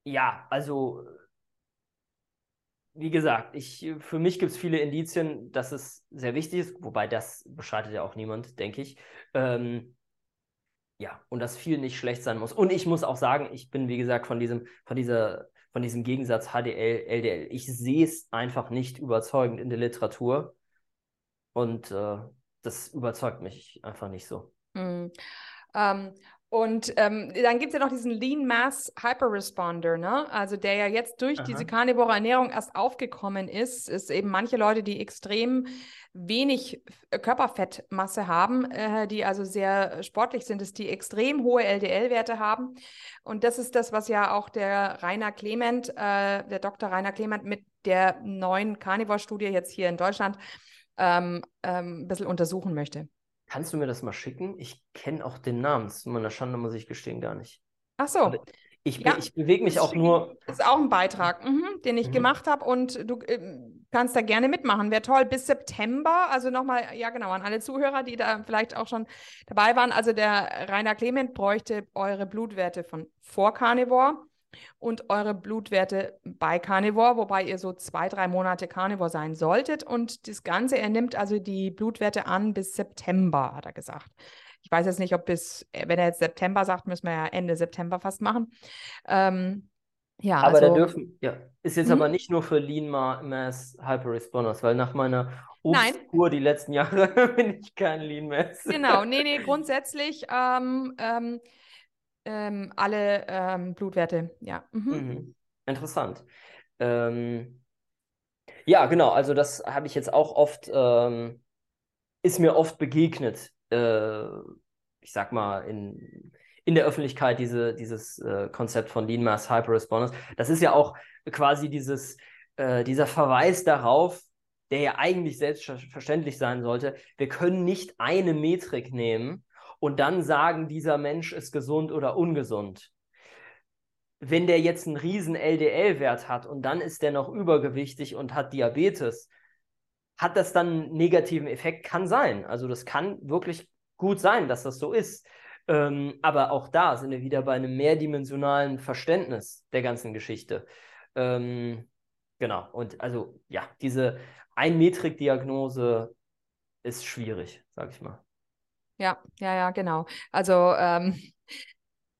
ja, also wie gesagt, ich, für mich gibt es viele Indizien, dass es sehr wichtig ist, wobei das beschreitet ja auch niemand, denke ich. Ähm, ja, und dass viel nicht schlecht sein muss. Und ich muss auch sagen, ich bin, wie gesagt, von diesem, von dieser von diesem Gegensatz HDL, LDL. Ich sehe es einfach nicht überzeugend in der Literatur. Und äh, das überzeugt mich einfach nicht so. Mhm. Ähm, und ähm, dann gibt es ja noch diesen Lean Mass Hyperresponder, ne? Also der ja jetzt durch Aha. diese karnivore Ernährung erst aufgekommen ist, ist eben manche Leute, die extrem wenig Körperfettmasse haben, äh, die also sehr sportlich sind, ist die extrem hohe LDL-Werte haben. Und das ist das, was ja auch der Rainer Clement, äh, der Dr. Rainer Clement mit der neuen Carnivore-Studie jetzt hier in Deutschland ähm, ähm, ein bisschen untersuchen möchte. Kannst du mir das mal schicken? Ich kenne auch den Namen. Zu meiner Schande muss ich gestehen, gar nicht. Ach so. Ich, ja, ich bewege mich auch nur. Das ist auch ein Beitrag, mhm, den ich mhm. gemacht habe und du äh, kannst da gerne mitmachen. Wäre toll. Bis September, also nochmal, ja genau, an alle Zuhörer, die da vielleicht auch schon dabei waren. Also der Rainer Clement bräuchte eure Blutwerte von vor Carnivore und eure Blutwerte bei Carnivore, wobei ihr so zwei, drei Monate Carnivore sein solltet. Und das Ganze, er nimmt also die Blutwerte an bis September, hat er gesagt. Ich weiß jetzt nicht, ob bis, wenn er jetzt September sagt, müssen wir ja Ende September fast machen. Ähm, ja, aber also, da dürfen, ja, ist jetzt aber mhm. nicht nur für Lean Mass Hyperresponders, weil nach meiner Obstkur die letzten Jahre bin ich kein Lean Mass. Genau, nee, nee, grundsätzlich ähm, ähm, ähm, alle ähm, Blutwerte, ja. Mhm. Mhm. Interessant. Ähm, ja, genau, also das habe ich jetzt auch oft, ähm, ist mir oft begegnet, äh, ich sag mal, in, in der Öffentlichkeit, diese, dieses äh, Konzept von Lean Mass Hyper Responders. Das ist ja auch quasi dieses, äh, dieser Verweis darauf, der ja eigentlich selbstverständlich sein sollte. Wir können nicht eine Metrik nehmen und dann sagen, dieser Mensch ist gesund oder ungesund. Wenn der jetzt einen riesen LDL-Wert hat und dann ist der noch übergewichtig und hat Diabetes, hat das dann einen negativen Effekt? Kann sein. Also das kann wirklich gut sein, dass das so ist. Ähm, aber auch da sind wir wieder bei einem mehrdimensionalen Verständnis der ganzen Geschichte. Ähm, Genau. Und also, ja, diese Einmetrik-Diagnose ist schwierig, sag ich mal. Ja, ja, ja, genau. Also, ähm,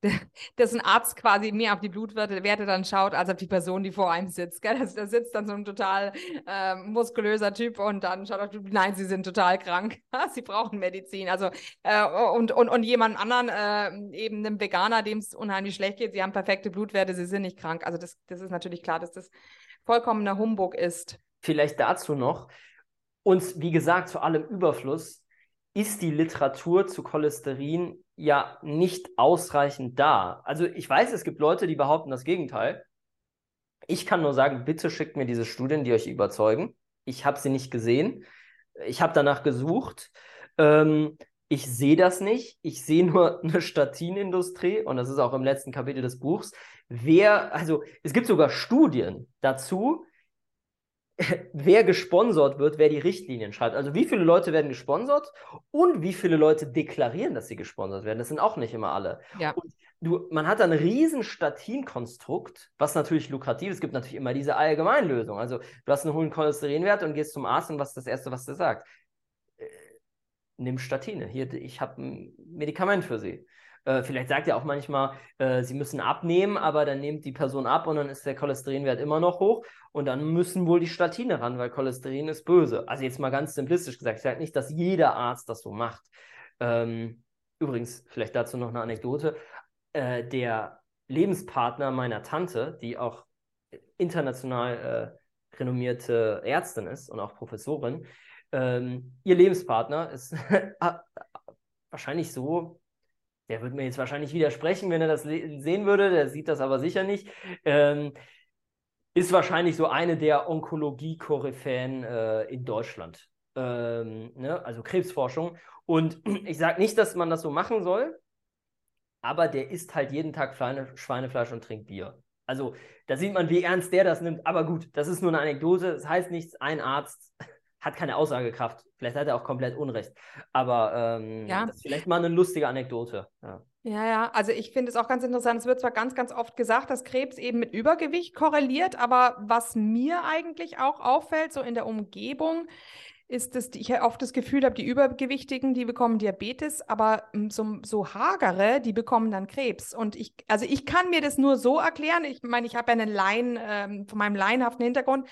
dass ein Arzt quasi mehr auf die Blutwerte Werte dann schaut, als auf die Person, die vor einem sitzt. Gell? Da, da sitzt dann so ein total äh, muskulöser Typ und dann schaut auf nein, sie sind total krank. sie brauchen Medizin. Also äh, und, und, und jemand anderen, äh, eben einem Veganer, dem es unheimlich schlecht geht, sie haben perfekte Blutwerte, sie sind nicht krank. Also das, das ist natürlich klar, dass das vollkommener Humbug ist. Vielleicht dazu noch. Und wie gesagt, zu allem Überfluss ist die Literatur zu Cholesterin ja nicht ausreichend da. Also ich weiß, es gibt Leute, die behaupten das Gegenteil. Ich kann nur sagen, bitte schickt mir diese Studien, die euch überzeugen. Ich habe sie nicht gesehen. Ich habe danach gesucht. Ähm, ich sehe das nicht. Ich sehe nur eine Statinindustrie und das ist auch im letzten Kapitel des Buchs. Wer, also es gibt sogar Studien dazu, wer gesponsert wird, wer die Richtlinien schreibt. Also wie viele Leute werden gesponsert und wie viele Leute deklarieren, dass sie gesponsert werden. Das sind auch nicht immer alle. Ja. Und du, man hat ein riesen Statinkonstrukt, was natürlich lukrativ ist. Es gibt natürlich immer diese Allgemeinlösung. Also du hast einen hohen Cholesterinwert und gehst zum Arzt und was ist das Erste, was der sagt? Äh, nimm Statine. Hier, ich habe ein Medikament für sie. Äh, vielleicht sagt er auch manchmal, äh, sie müssen abnehmen, aber dann nimmt die Person ab und dann ist der Cholesterinwert immer noch hoch und dann müssen wohl die Statine ran, weil Cholesterin ist böse. Also jetzt mal ganz simplistisch gesagt, ich sage nicht, dass jeder Arzt das so macht. Ähm, übrigens, vielleicht dazu noch eine Anekdote. Äh, der Lebenspartner meiner Tante, die auch international äh, renommierte Ärztin ist und auch Professorin, ähm, ihr Lebenspartner ist wahrscheinlich so der wird mir jetzt wahrscheinlich widersprechen, wenn er das sehen würde, der sieht das aber sicher nicht, ähm, ist wahrscheinlich so eine der Onkologie-Koryphäen äh, in Deutschland. Ähm, ne? Also Krebsforschung. Und ich sage nicht, dass man das so machen soll, aber der isst halt jeden Tag Schweine, Schweinefleisch und trinkt Bier. Also da sieht man, wie ernst der das nimmt. Aber gut, das ist nur eine Anekdote. Das heißt nichts, ein Arzt hat keine Aussagekraft. Vielleicht hat er auch komplett Unrecht. Aber ähm, ja. das ist vielleicht mal eine lustige Anekdote. Ja. Ja, ja, also ich finde es auch ganz interessant. Es wird zwar ganz, ganz oft gesagt, dass Krebs eben mit Übergewicht korreliert, aber was mir eigentlich auch auffällt, so in der Umgebung, ist, dass ich oft das Gefühl habe, die Übergewichtigen, die bekommen Diabetes, aber hm, so, so hagere, die bekommen dann Krebs. Und ich, also ich kann mir das nur so erklären. Ich meine, ich habe ja einen Laien, ähm, von meinem laienhaften Hintergrund.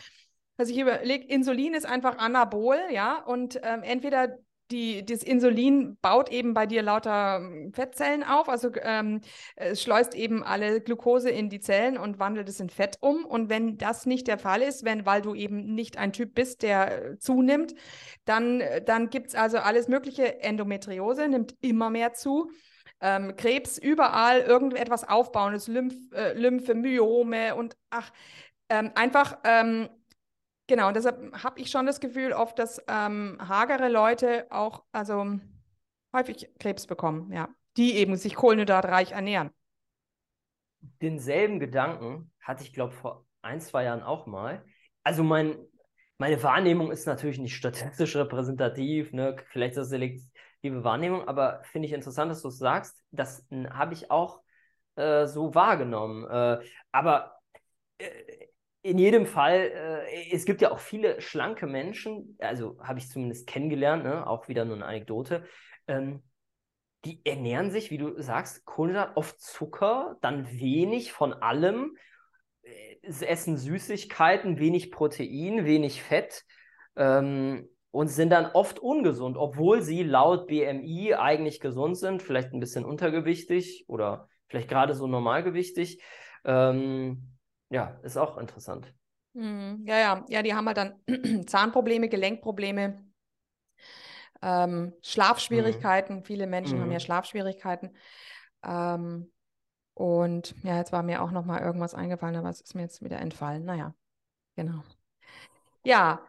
Also ich überlege, Insulin ist einfach Anabol, ja, und ähm, entweder die, das Insulin baut eben bei dir lauter ähm, Fettzellen auf, also ähm, es schleust eben alle Glucose in die Zellen und wandelt es in Fett um. Und wenn das nicht der Fall ist, wenn, weil du eben nicht ein Typ bist, der äh, zunimmt, dann, äh, dann gibt es also alles mögliche. Endometriose nimmt immer mehr zu. Ähm, Krebs überall irgendetwas aufbauendes, Lymph, äh, Lymphe, Myome und ach, ähm, einfach ähm, Genau, und deshalb habe ich schon das Gefühl oft, dass ähm, hagere Leute auch also häufig Krebs bekommen, ja, die eben sich kohlenhydratreich ernähren. Denselben Gedanken hatte ich, glaube vor ein, zwei Jahren auch mal. Also mein, meine Wahrnehmung ist natürlich nicht statistisch repräsentativ, ne? vielleicht ist das selektive Wahrnehmung, aber finde ich interessant, dass du es sagst. Das habe ich auch äh, so wahrgenommen. Äh, aber äh, in jedem Fall, äh, es gibt ja auch viele schlanke Menschen, also habe ich zumindest kennengelernt, ne? auch wieder nur eine Anekdote, ähm, die ernähren sich, wie du sagst, Kohlenhydrat, oft Zucker, dann wenig von allem, äh, essen Süßigkeiten, wenig Protein, wenig Fett ähm, und sind dann oft ungesund, obwohl sie laut BMI eigentlich gesund sind, vielleicht ein bisschen untergewichtig oder vielleicht gerade so normalgewichtig. Ähm, ja, ist auch interessant. Mhm. Ja, ja, ja, die haben halt dann Zahnprobleme, Gelenkprobleme, ähm, Schlafschwierigkeiten. Mhm. Viele Menschen mhm. haben ja mhm. Schlafschwierigkeiten. Ähm, und ja, jetzt war mir auch noch mal irgendwas eingefallen, aber es ist mir jetzt wieder entfallen. Naja, genau. Ja,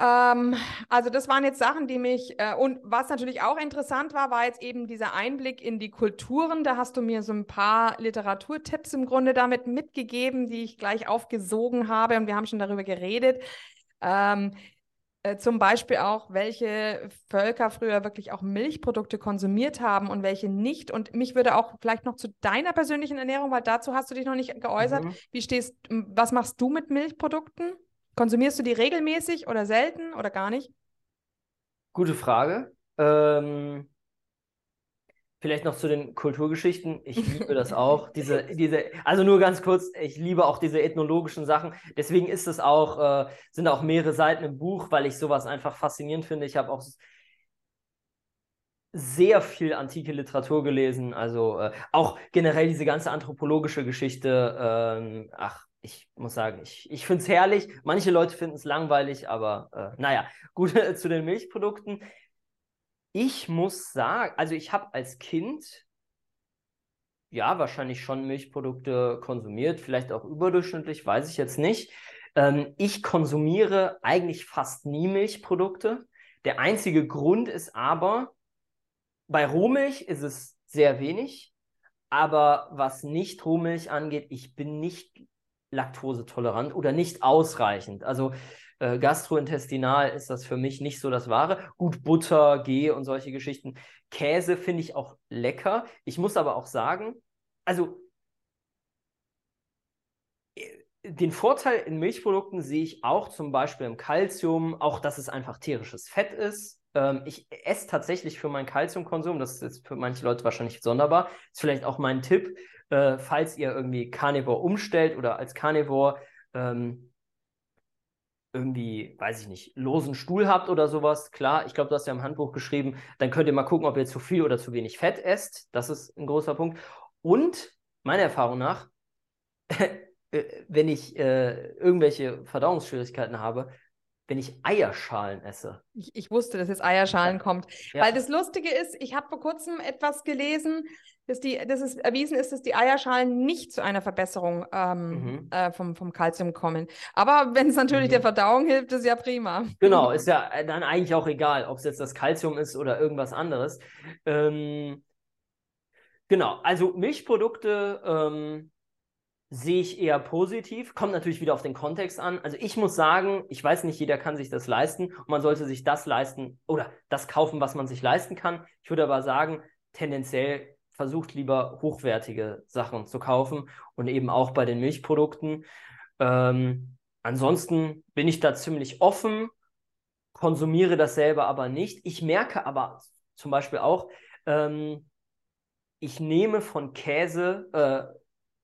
ähm, also das waren jetzt Sachen, die mich, äh, und was natürlich auch interessant war, war jetzt eben dieser Einblick in die Kulturen. Da hast du mir so ein paar Literaturtipps im Grunde damit mitgegeben, die ich gleich aufgesogen habe und wir haben schon darüber geredet. Ähm, äh, zum Beispiel auch, welche Völker früher wirklich auch Milchprodukte konsumiert haben und welche nicht. Und mich würde auch vielleicht noch zu deiner persönlichen Ernährung, weil dazu hast du dich noch nicht geäußert. Mhm. Wie stehst, was machst du mit Milchprodukten? Konsumierst du die regelmäßig oder selten oder gar nicht? Gute Frage. Ähm, Vielleicht noch zu den Kulturgeschichten. Ich liebe das auch. Diese, diese, also nur ganz kurz, ich liebe auch diese ethnologischen Sachen. Deswegen ist es auch, äh, sind auch mehrere Seiten im Buch, weil ich sowas einfach faszinierend finde. Ich habe auch sehr viel antike Literatur gelesen, also äh, auch generell diese ganze anthropologische Geschichte. Ähm, ach, ich muss sagen, ich, ich finde es herrlich. Manche Leute finden es langweilig, aber äh, naja, gut zu den Milchprodukten. Ich muss sagen, also ich habe als Kind ja wahrscheinlich schon Milchprodukte konsumiert, vielleicht auch überdurchschnittlich, weiß ich jetzt nicht. Ähm, ich konsumiere eigentlich fast nie Milchprodukte. Der einzige Grund ist aber, bei Rohmilch ist es sehr wenig, aber was nicht Rohmilch angeht, ich bin nicht laktosetolerant oder nicht ausreichend. Also äh, gastrointestinal ist das für mich nicht so das Wahre. Gut, Butter, G und solche Geschichten. Käse finde ich auch lecker. Ich muss aber auch sagen, also äh, den Vorteil in Milchprodukten sehe ich auch zum Beispiel im Kalzium, auch dass es einfach tierisches Fett ist. Ähm, ich esse tatsächlich für meinen Kalziumkonsum, das ist für manche Leute wahrscheinlich sonderbar, ist vielleicht auch mein Tipp, äh, falls ihr irgendwie Carnivore umstellt oder als Carnivore ähm, irgendwie, weiß ich nicht, losen Stuhl habt oder sowas, klar, ich glaube, du hast ja im Handbuch geschrieben, dann könnt ihr mal gucken, ob ihr zu viel oder zu wenig Fett esst. Das ist ein großer Punkt. Und meiner Erfahrung nach, äh, wenn ich äh, irgendwelche Verdauungsschwierigkeiten habe, wenn ich Eierschalen esse. Ich, ich wusste, dass jetzt Eierschalen ja. kommt. Ja. Weil das Lustige ist, ich habe vor kurzem etwas gelesen, dass, die, dass es erwiesen ist, dass die Eierschalen nicht zu einer Verbesserung ähm, mhm. äh, vom, vom Kalzium kommen. Aber wenn es natürlich mhm. der Verdauung hilft, ist ja prima. Genau, ist ja dann eigentlich auch egal, ob es jetzt das Kalzium ist oder irgendwas anderes. Ähm, genau, also Milchprodukte ähm, sehe ich eher positiv. Kommt natürlich wieder auf den Kontext an. Also ich muss sagen, ich weiß nicht, jeder kann sich das leisten und man sollte sich das leisten oder das kaufen, was man sich leisten kann. Ich würde aber sagen, tendenziell versucht lieber hochwertige Sachen zu kaufen und eben auch bei den Milchprodukten. Ähm, ansonsten bin ich da ziemlich offen, konsumiere dasselbe aber nicht. Ich merke aber zum Beispiel auch, ähm, ich nehme von Käse äh,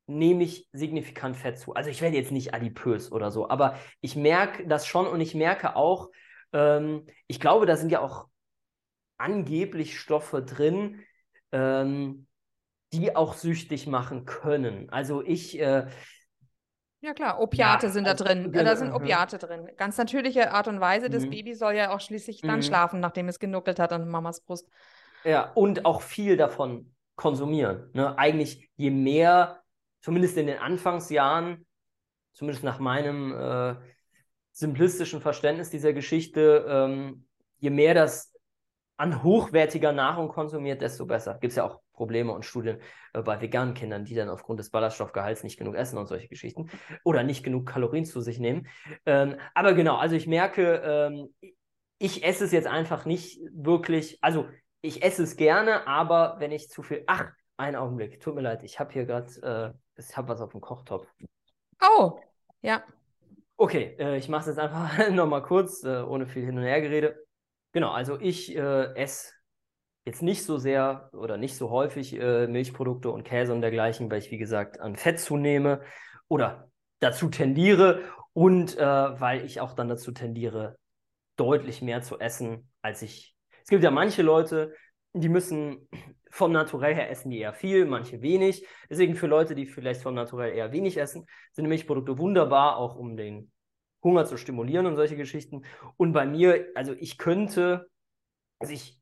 nehme ich signifikant Fett zu. Also ich werde jetzt nicht adipös oder so, aber ich merke das schon und ich merke auch, ähm, ich glaube, da sind ja auch angeblich Stoffe drin, ähm, die auch süchtig machen können. Also ich. Äh, ja klar, Opiate ja, sind da also, drin. Genau, da sind Opiate drin. Ganz natürliche Art und Weise. Das mhm. Baby soll ja auch schließlich dann mhm. schlafen, nachdem es genuckelt hat an Mamas Brust. Ja, und auch viel davon konsumieren. Ne? Eigentlich je mehr zumindest in den Anfangsjahren, zumindest nach meinem äh, simplistischen Verständnis dieser Geschichte, ähm, je mehr das an hochwertiger Nahrung konsumiert, desto besser. Gibt es ja auch Probleme und Studien äh, bei veganen Kindern, die dann aufgrund des Ballaststoffgehalts nicht genug essen und solche Geschichten oder nicht genug Kalorien zu sich nehmen. Ähm, aber genau, also ich merke, ähm, ich esse es jetzt einfach nicht wirklich, also ich esse es gerne, aber wenn ich zu viel, ach, einen Augenblick, tut mir leid, ich habe hier gerade, äh, ich habe was auf dem Kochtopf. Oh, ja. Okay, äh, ich mache es jetzt einfach nochmal kurz, äh, ohne viel Hin- und Hergerede. Genau, also ich äh, esse jetzt nicht so sehr oder nicht so häufig äh, Milchprodukte und Käse und dergleichen, weil ich, wie gesagt, an Fett zunehme oder dazu tendiere und äh, weil ich auch dann dazu tendiere, deutlich mehr zu essen, als ich. Es gibt ja manche Leute, die müssen vom Naturell her essen die eher viel, manche wenig. Deswegen für Leute, die vielleicht vom Naturell eher wenig essen, sind Milchprodukte wunderbar, auch um den Hunger zu stimulieren und solche Geschichten. Und bei mir, also ich könnte, also ich,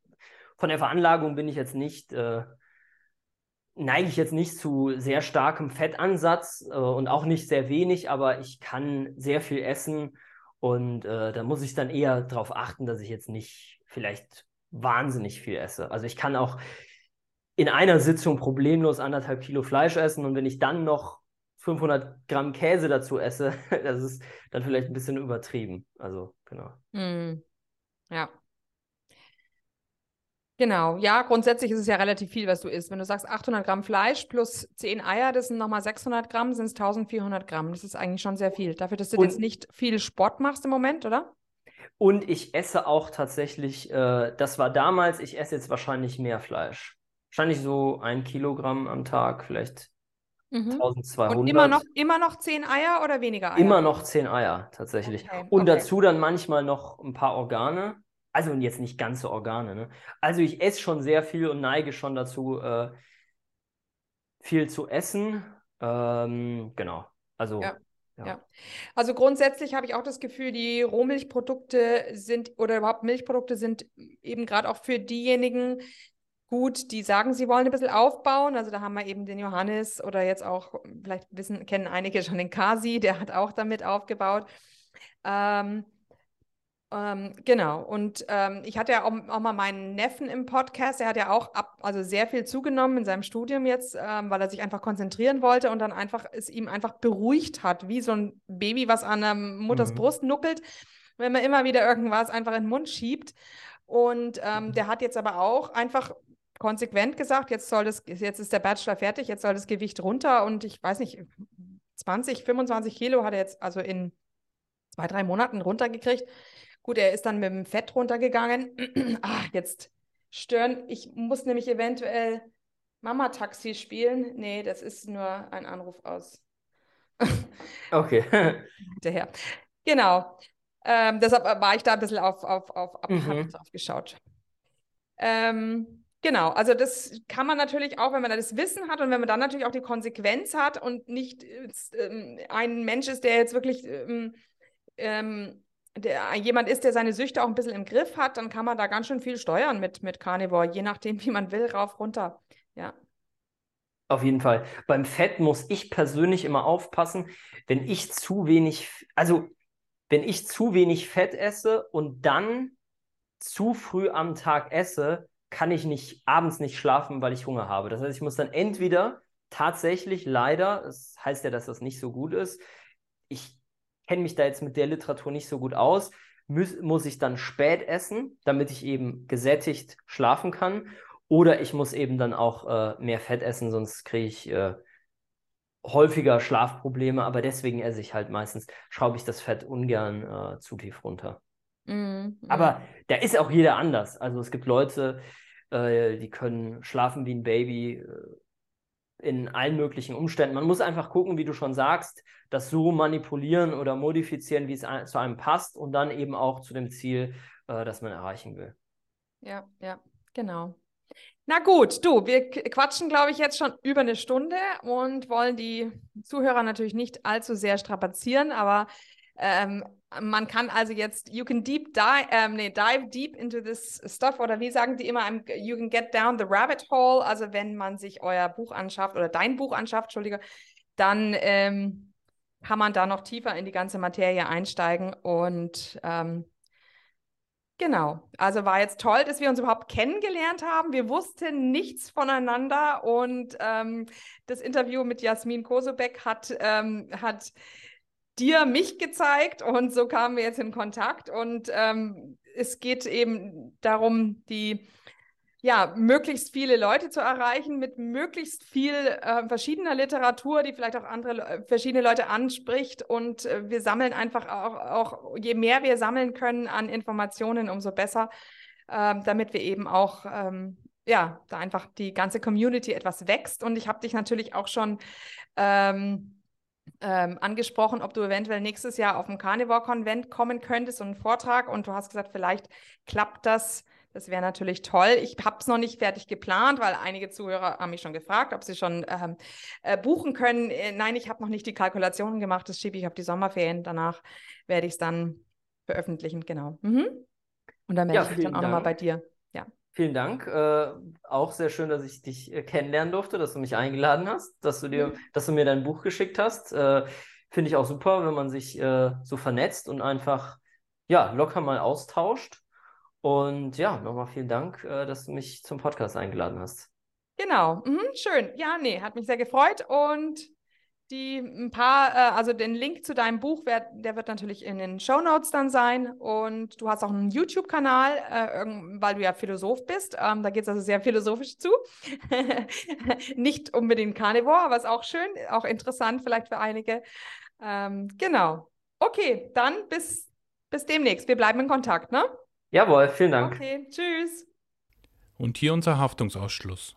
von der Veranlagung bin ich jetzt nicht, äh, neige ich jetzt nicht zu sehr starkem Fettansatz äh, und auch nicht sehr wenig, aber ich kann sehr viel essen und äh, da muss ich dann eher darauf achten, dass ich jetzt nicht vielleicht wahnsinnig viel esse. Also ich kann auch in einer Sitzung problemlos anderthalb Kilo Fleisch essen und wenn ich dann noch 500 Gramm Käse dazu esse, das ist dann vielleicht ein bisschen übertrieben. Also, genau. Mm. Ja. Genau, ja, grundsätzlich ist es ja relativ viel, was du isst. Wenn du sagst 800 Gramm Fleisch plus 10 Eier, das sind nochmal 600 Gramm, sind es 1400 Gramm. Das ist eigentlich schon sehr viel. Dafür, dass du Und- jetzt nicht viel Sport machst im Moment, oder? Und ich esse auch tatsächlich, äh, das war damals, ich esse jetzt wahrscheinlich mehr Fleisch. Wahrscheinlich so ein Kilogramm am Tag, vielleicht Mhm. 1200. Und immer noch, immer noch 10 Eier oder weniger Eier? Immer noch zehn Eier, tatsächlich. Okay, Und okay. dazu dann manchmal noch ein paar Organe. Also jetzt nicht ganze Organe, ne? Also ich esse schon sehr viel und neige schon dazu, äh, viel zu essen. Ähm, genau. Also, Ja. ja. Ja. Also grundsätzlich habe ich auch das Gefühl, die Rohmilchprodukte sind oder überhaupt Milchprodukte sind eben gerade auch für diejenigen gut, die sagen, sie wollen ein bisschen aufbauen. Also da haben wir eben den Johannes oder jetzt auch, vielleicht wissen, kennen einige schon den Kasi, der hat auch damit aufgebaut. Ähm, ähm, genau. Und ähm, ich hatte ja auch, auch mal meinen Neffen im Podcast, der hat ja auch ab, also sehr viel zugenommen in seinem Studium jetzt, ähm, weil er sich einfach konzentrieren wollte und dann einfach es ihm einfach beruhigt hat, wie so ein Baby, was an der Mutters Mhm. Brust nuckelt, wenn man immer wieder irgendwas einfach in den Mund schiebt. Und ähm, Mhm. der hat jetzt aber auch einfach konsequent gesagt, jetzt soll das, jetzt ist der Bachelor fertig, jetzt soll das Gewicht runter und ich weiß nicht, 20, 25 Kilo hat er jetzt also in zwei, drei Monaten runtergekriegt. Gut, er ist dann mit dem Fett runtergegangen. ah, jetzt stören. Ich muss nämlich eventuell Mama-Taxi spielen. Nee, das ist nur ein Anruf aus Okay. hinterher. Genau. Ähm, deshalb war ich da ein bisschen auf, auf, auf, ab, Mhm. drauf geschaut. Ähm, genau, also das kann man natürlich auch, wenn man das Wissen hat und wenn man dann natürlich auch die Konsequenz hat und nicht äh, ähm, ein Mensch ist, der jetzt wirklich ähm, ähm, der, jemand ist, der seine Süchte auch ein bisschen im Griff hat, dann kann man da ganz schön viel steuern mit, mit Carnivore, je nachdem, wie man will, rauf, runter. Ja. Auf jeden Fall. Beim Fett muss ich persönlich immer aufpassen, wenn ich zu wenig, also wenn ich zu wenig Fett esse und dann zu früh am Tag esse, kann ich nicht abends nicht schlafen, weil ich Hunger habe. Das heißt, ich muss dann entweder tatsächlich leider, das heißt ja, dass das nicht so gut ist, ich kenne mich da jetzt mit der Literatur nicht so gut aus, muss, muss ich dann spät essen, damit ich eben gesättigt schlafen kann. Oder ich muss eben dann auch äh, mehr Fett essen, sonst kriege ich äh, häufiger Schlafprobleme. Aber deswegen esse ich halt meistens, schraube ich das Fett ungern äh, zu tief runter. Mhm, Aber da ist auch jeder anders. Also es gibt Leute, äh, die können schlafen wie ein Baby äh, in allen möglichen Umständen. Man muss einfach gucken, wie du schon sagst, das so manipulieren oder modifizieren, wie es zu einem passt und dann eben auch zu dem Ziel, äh, das man erreichen will. Ja, ja, genau. Na gut, du, wir quatschen, glaube ich, jetzt schon über eine Stunde und wollen die Zuhörer natürlich nicht allzu sehr strapazieren, aber ähm, man kann also jetzt, you can deep dive, ähm, nee, dive deep into this stuff oder wie sagen die immer, I'm- you can get down the rabbit hole. Also wenn man sich euer Buch anschafft oder dein Buch anschafft, Entschuldige, dann ähm, kann man da noch tiefer in die ganze Materie einsteigen und ähm, Genau, also war jetzt toll, dass wir uns überhaupt kennengelernt haben. Wir wussten nichts voneinander und ähm, das Interview mit Jasmin Kosobeck hat, ähm, hat dir mich gezeigt und so kamen wir jetzt in Kontakt und ähm, es geht eben darum, die ja, möglichst viele Leute zu erreichen mit möglichst viel äh, verschiedener Literatur, die vielleicht auch andere verschiedene Leute anspricht. Und äh, wir sammeln einfach auch, auch, je mehr wir sammeln können an Informationen, umso besser, ähm, damit wir eben auch, ähm, ja, da einfach die ganze Community etwas wächst. Und ich habe dich natürlich auch schon ähm, ähm, angesprochen, ob du eventuell nächstes Jahr auf dem Carnivore-Konvent kommen könntest und einen Vortrag. Und du hast gesagt, vielleicht klappt das. Das wäre natürlich toll. Ich habe es noch nicht fertig geplant, weil einige Zuhörer haben mich schon gefragt, ob sie schon ähm, äh, buchen können. Äh, nein, ich habe noch nicht die Kalkulationen gemacht. Das schiebe ich auf die Sommerferien. Danach werde ich es dann veröffentlichen. Genau. Mhm. Und dann melde Ja, ich mich dann auch nochmal bei dir. Vielen Dank. Äh, auch sehr schön, dass ich dich äh, kennenlernen durfte, dass du mich eingeladen hast, dass du dir, Mhm. dass du mir dein Buch geschickt hast. Äh, Finde ich auch super, wenn man sich äh, so vernetzt und einfach ja, locker mal austauscht. Und ja, nochmal vielen Dank, äh, dass du mich zum Podcast eingeladen hast. Genau. Mhm. Schön. Ja, nee, hat mich sehr gefreut. Und die ein paar, äh, also den Link zu deinem Buch, der wird natürlich in den Show Notes dann sein. Und du hast auch einen YouTube-Kanal, äh, weil du ja Philosoph bist. Ähm, da geht es also sehr philosophisch zu. Nicht unbedingt Carnivore, aber ist auch schön, auch interessant vielleicht für einige. Ähm, genau. Okay, dann bis, bis demnächst. Wir bleiben in Kontakt, ne? Jawohl, vielen Dank. Okay, tschüss. Und hier unser Haftungsausschluss.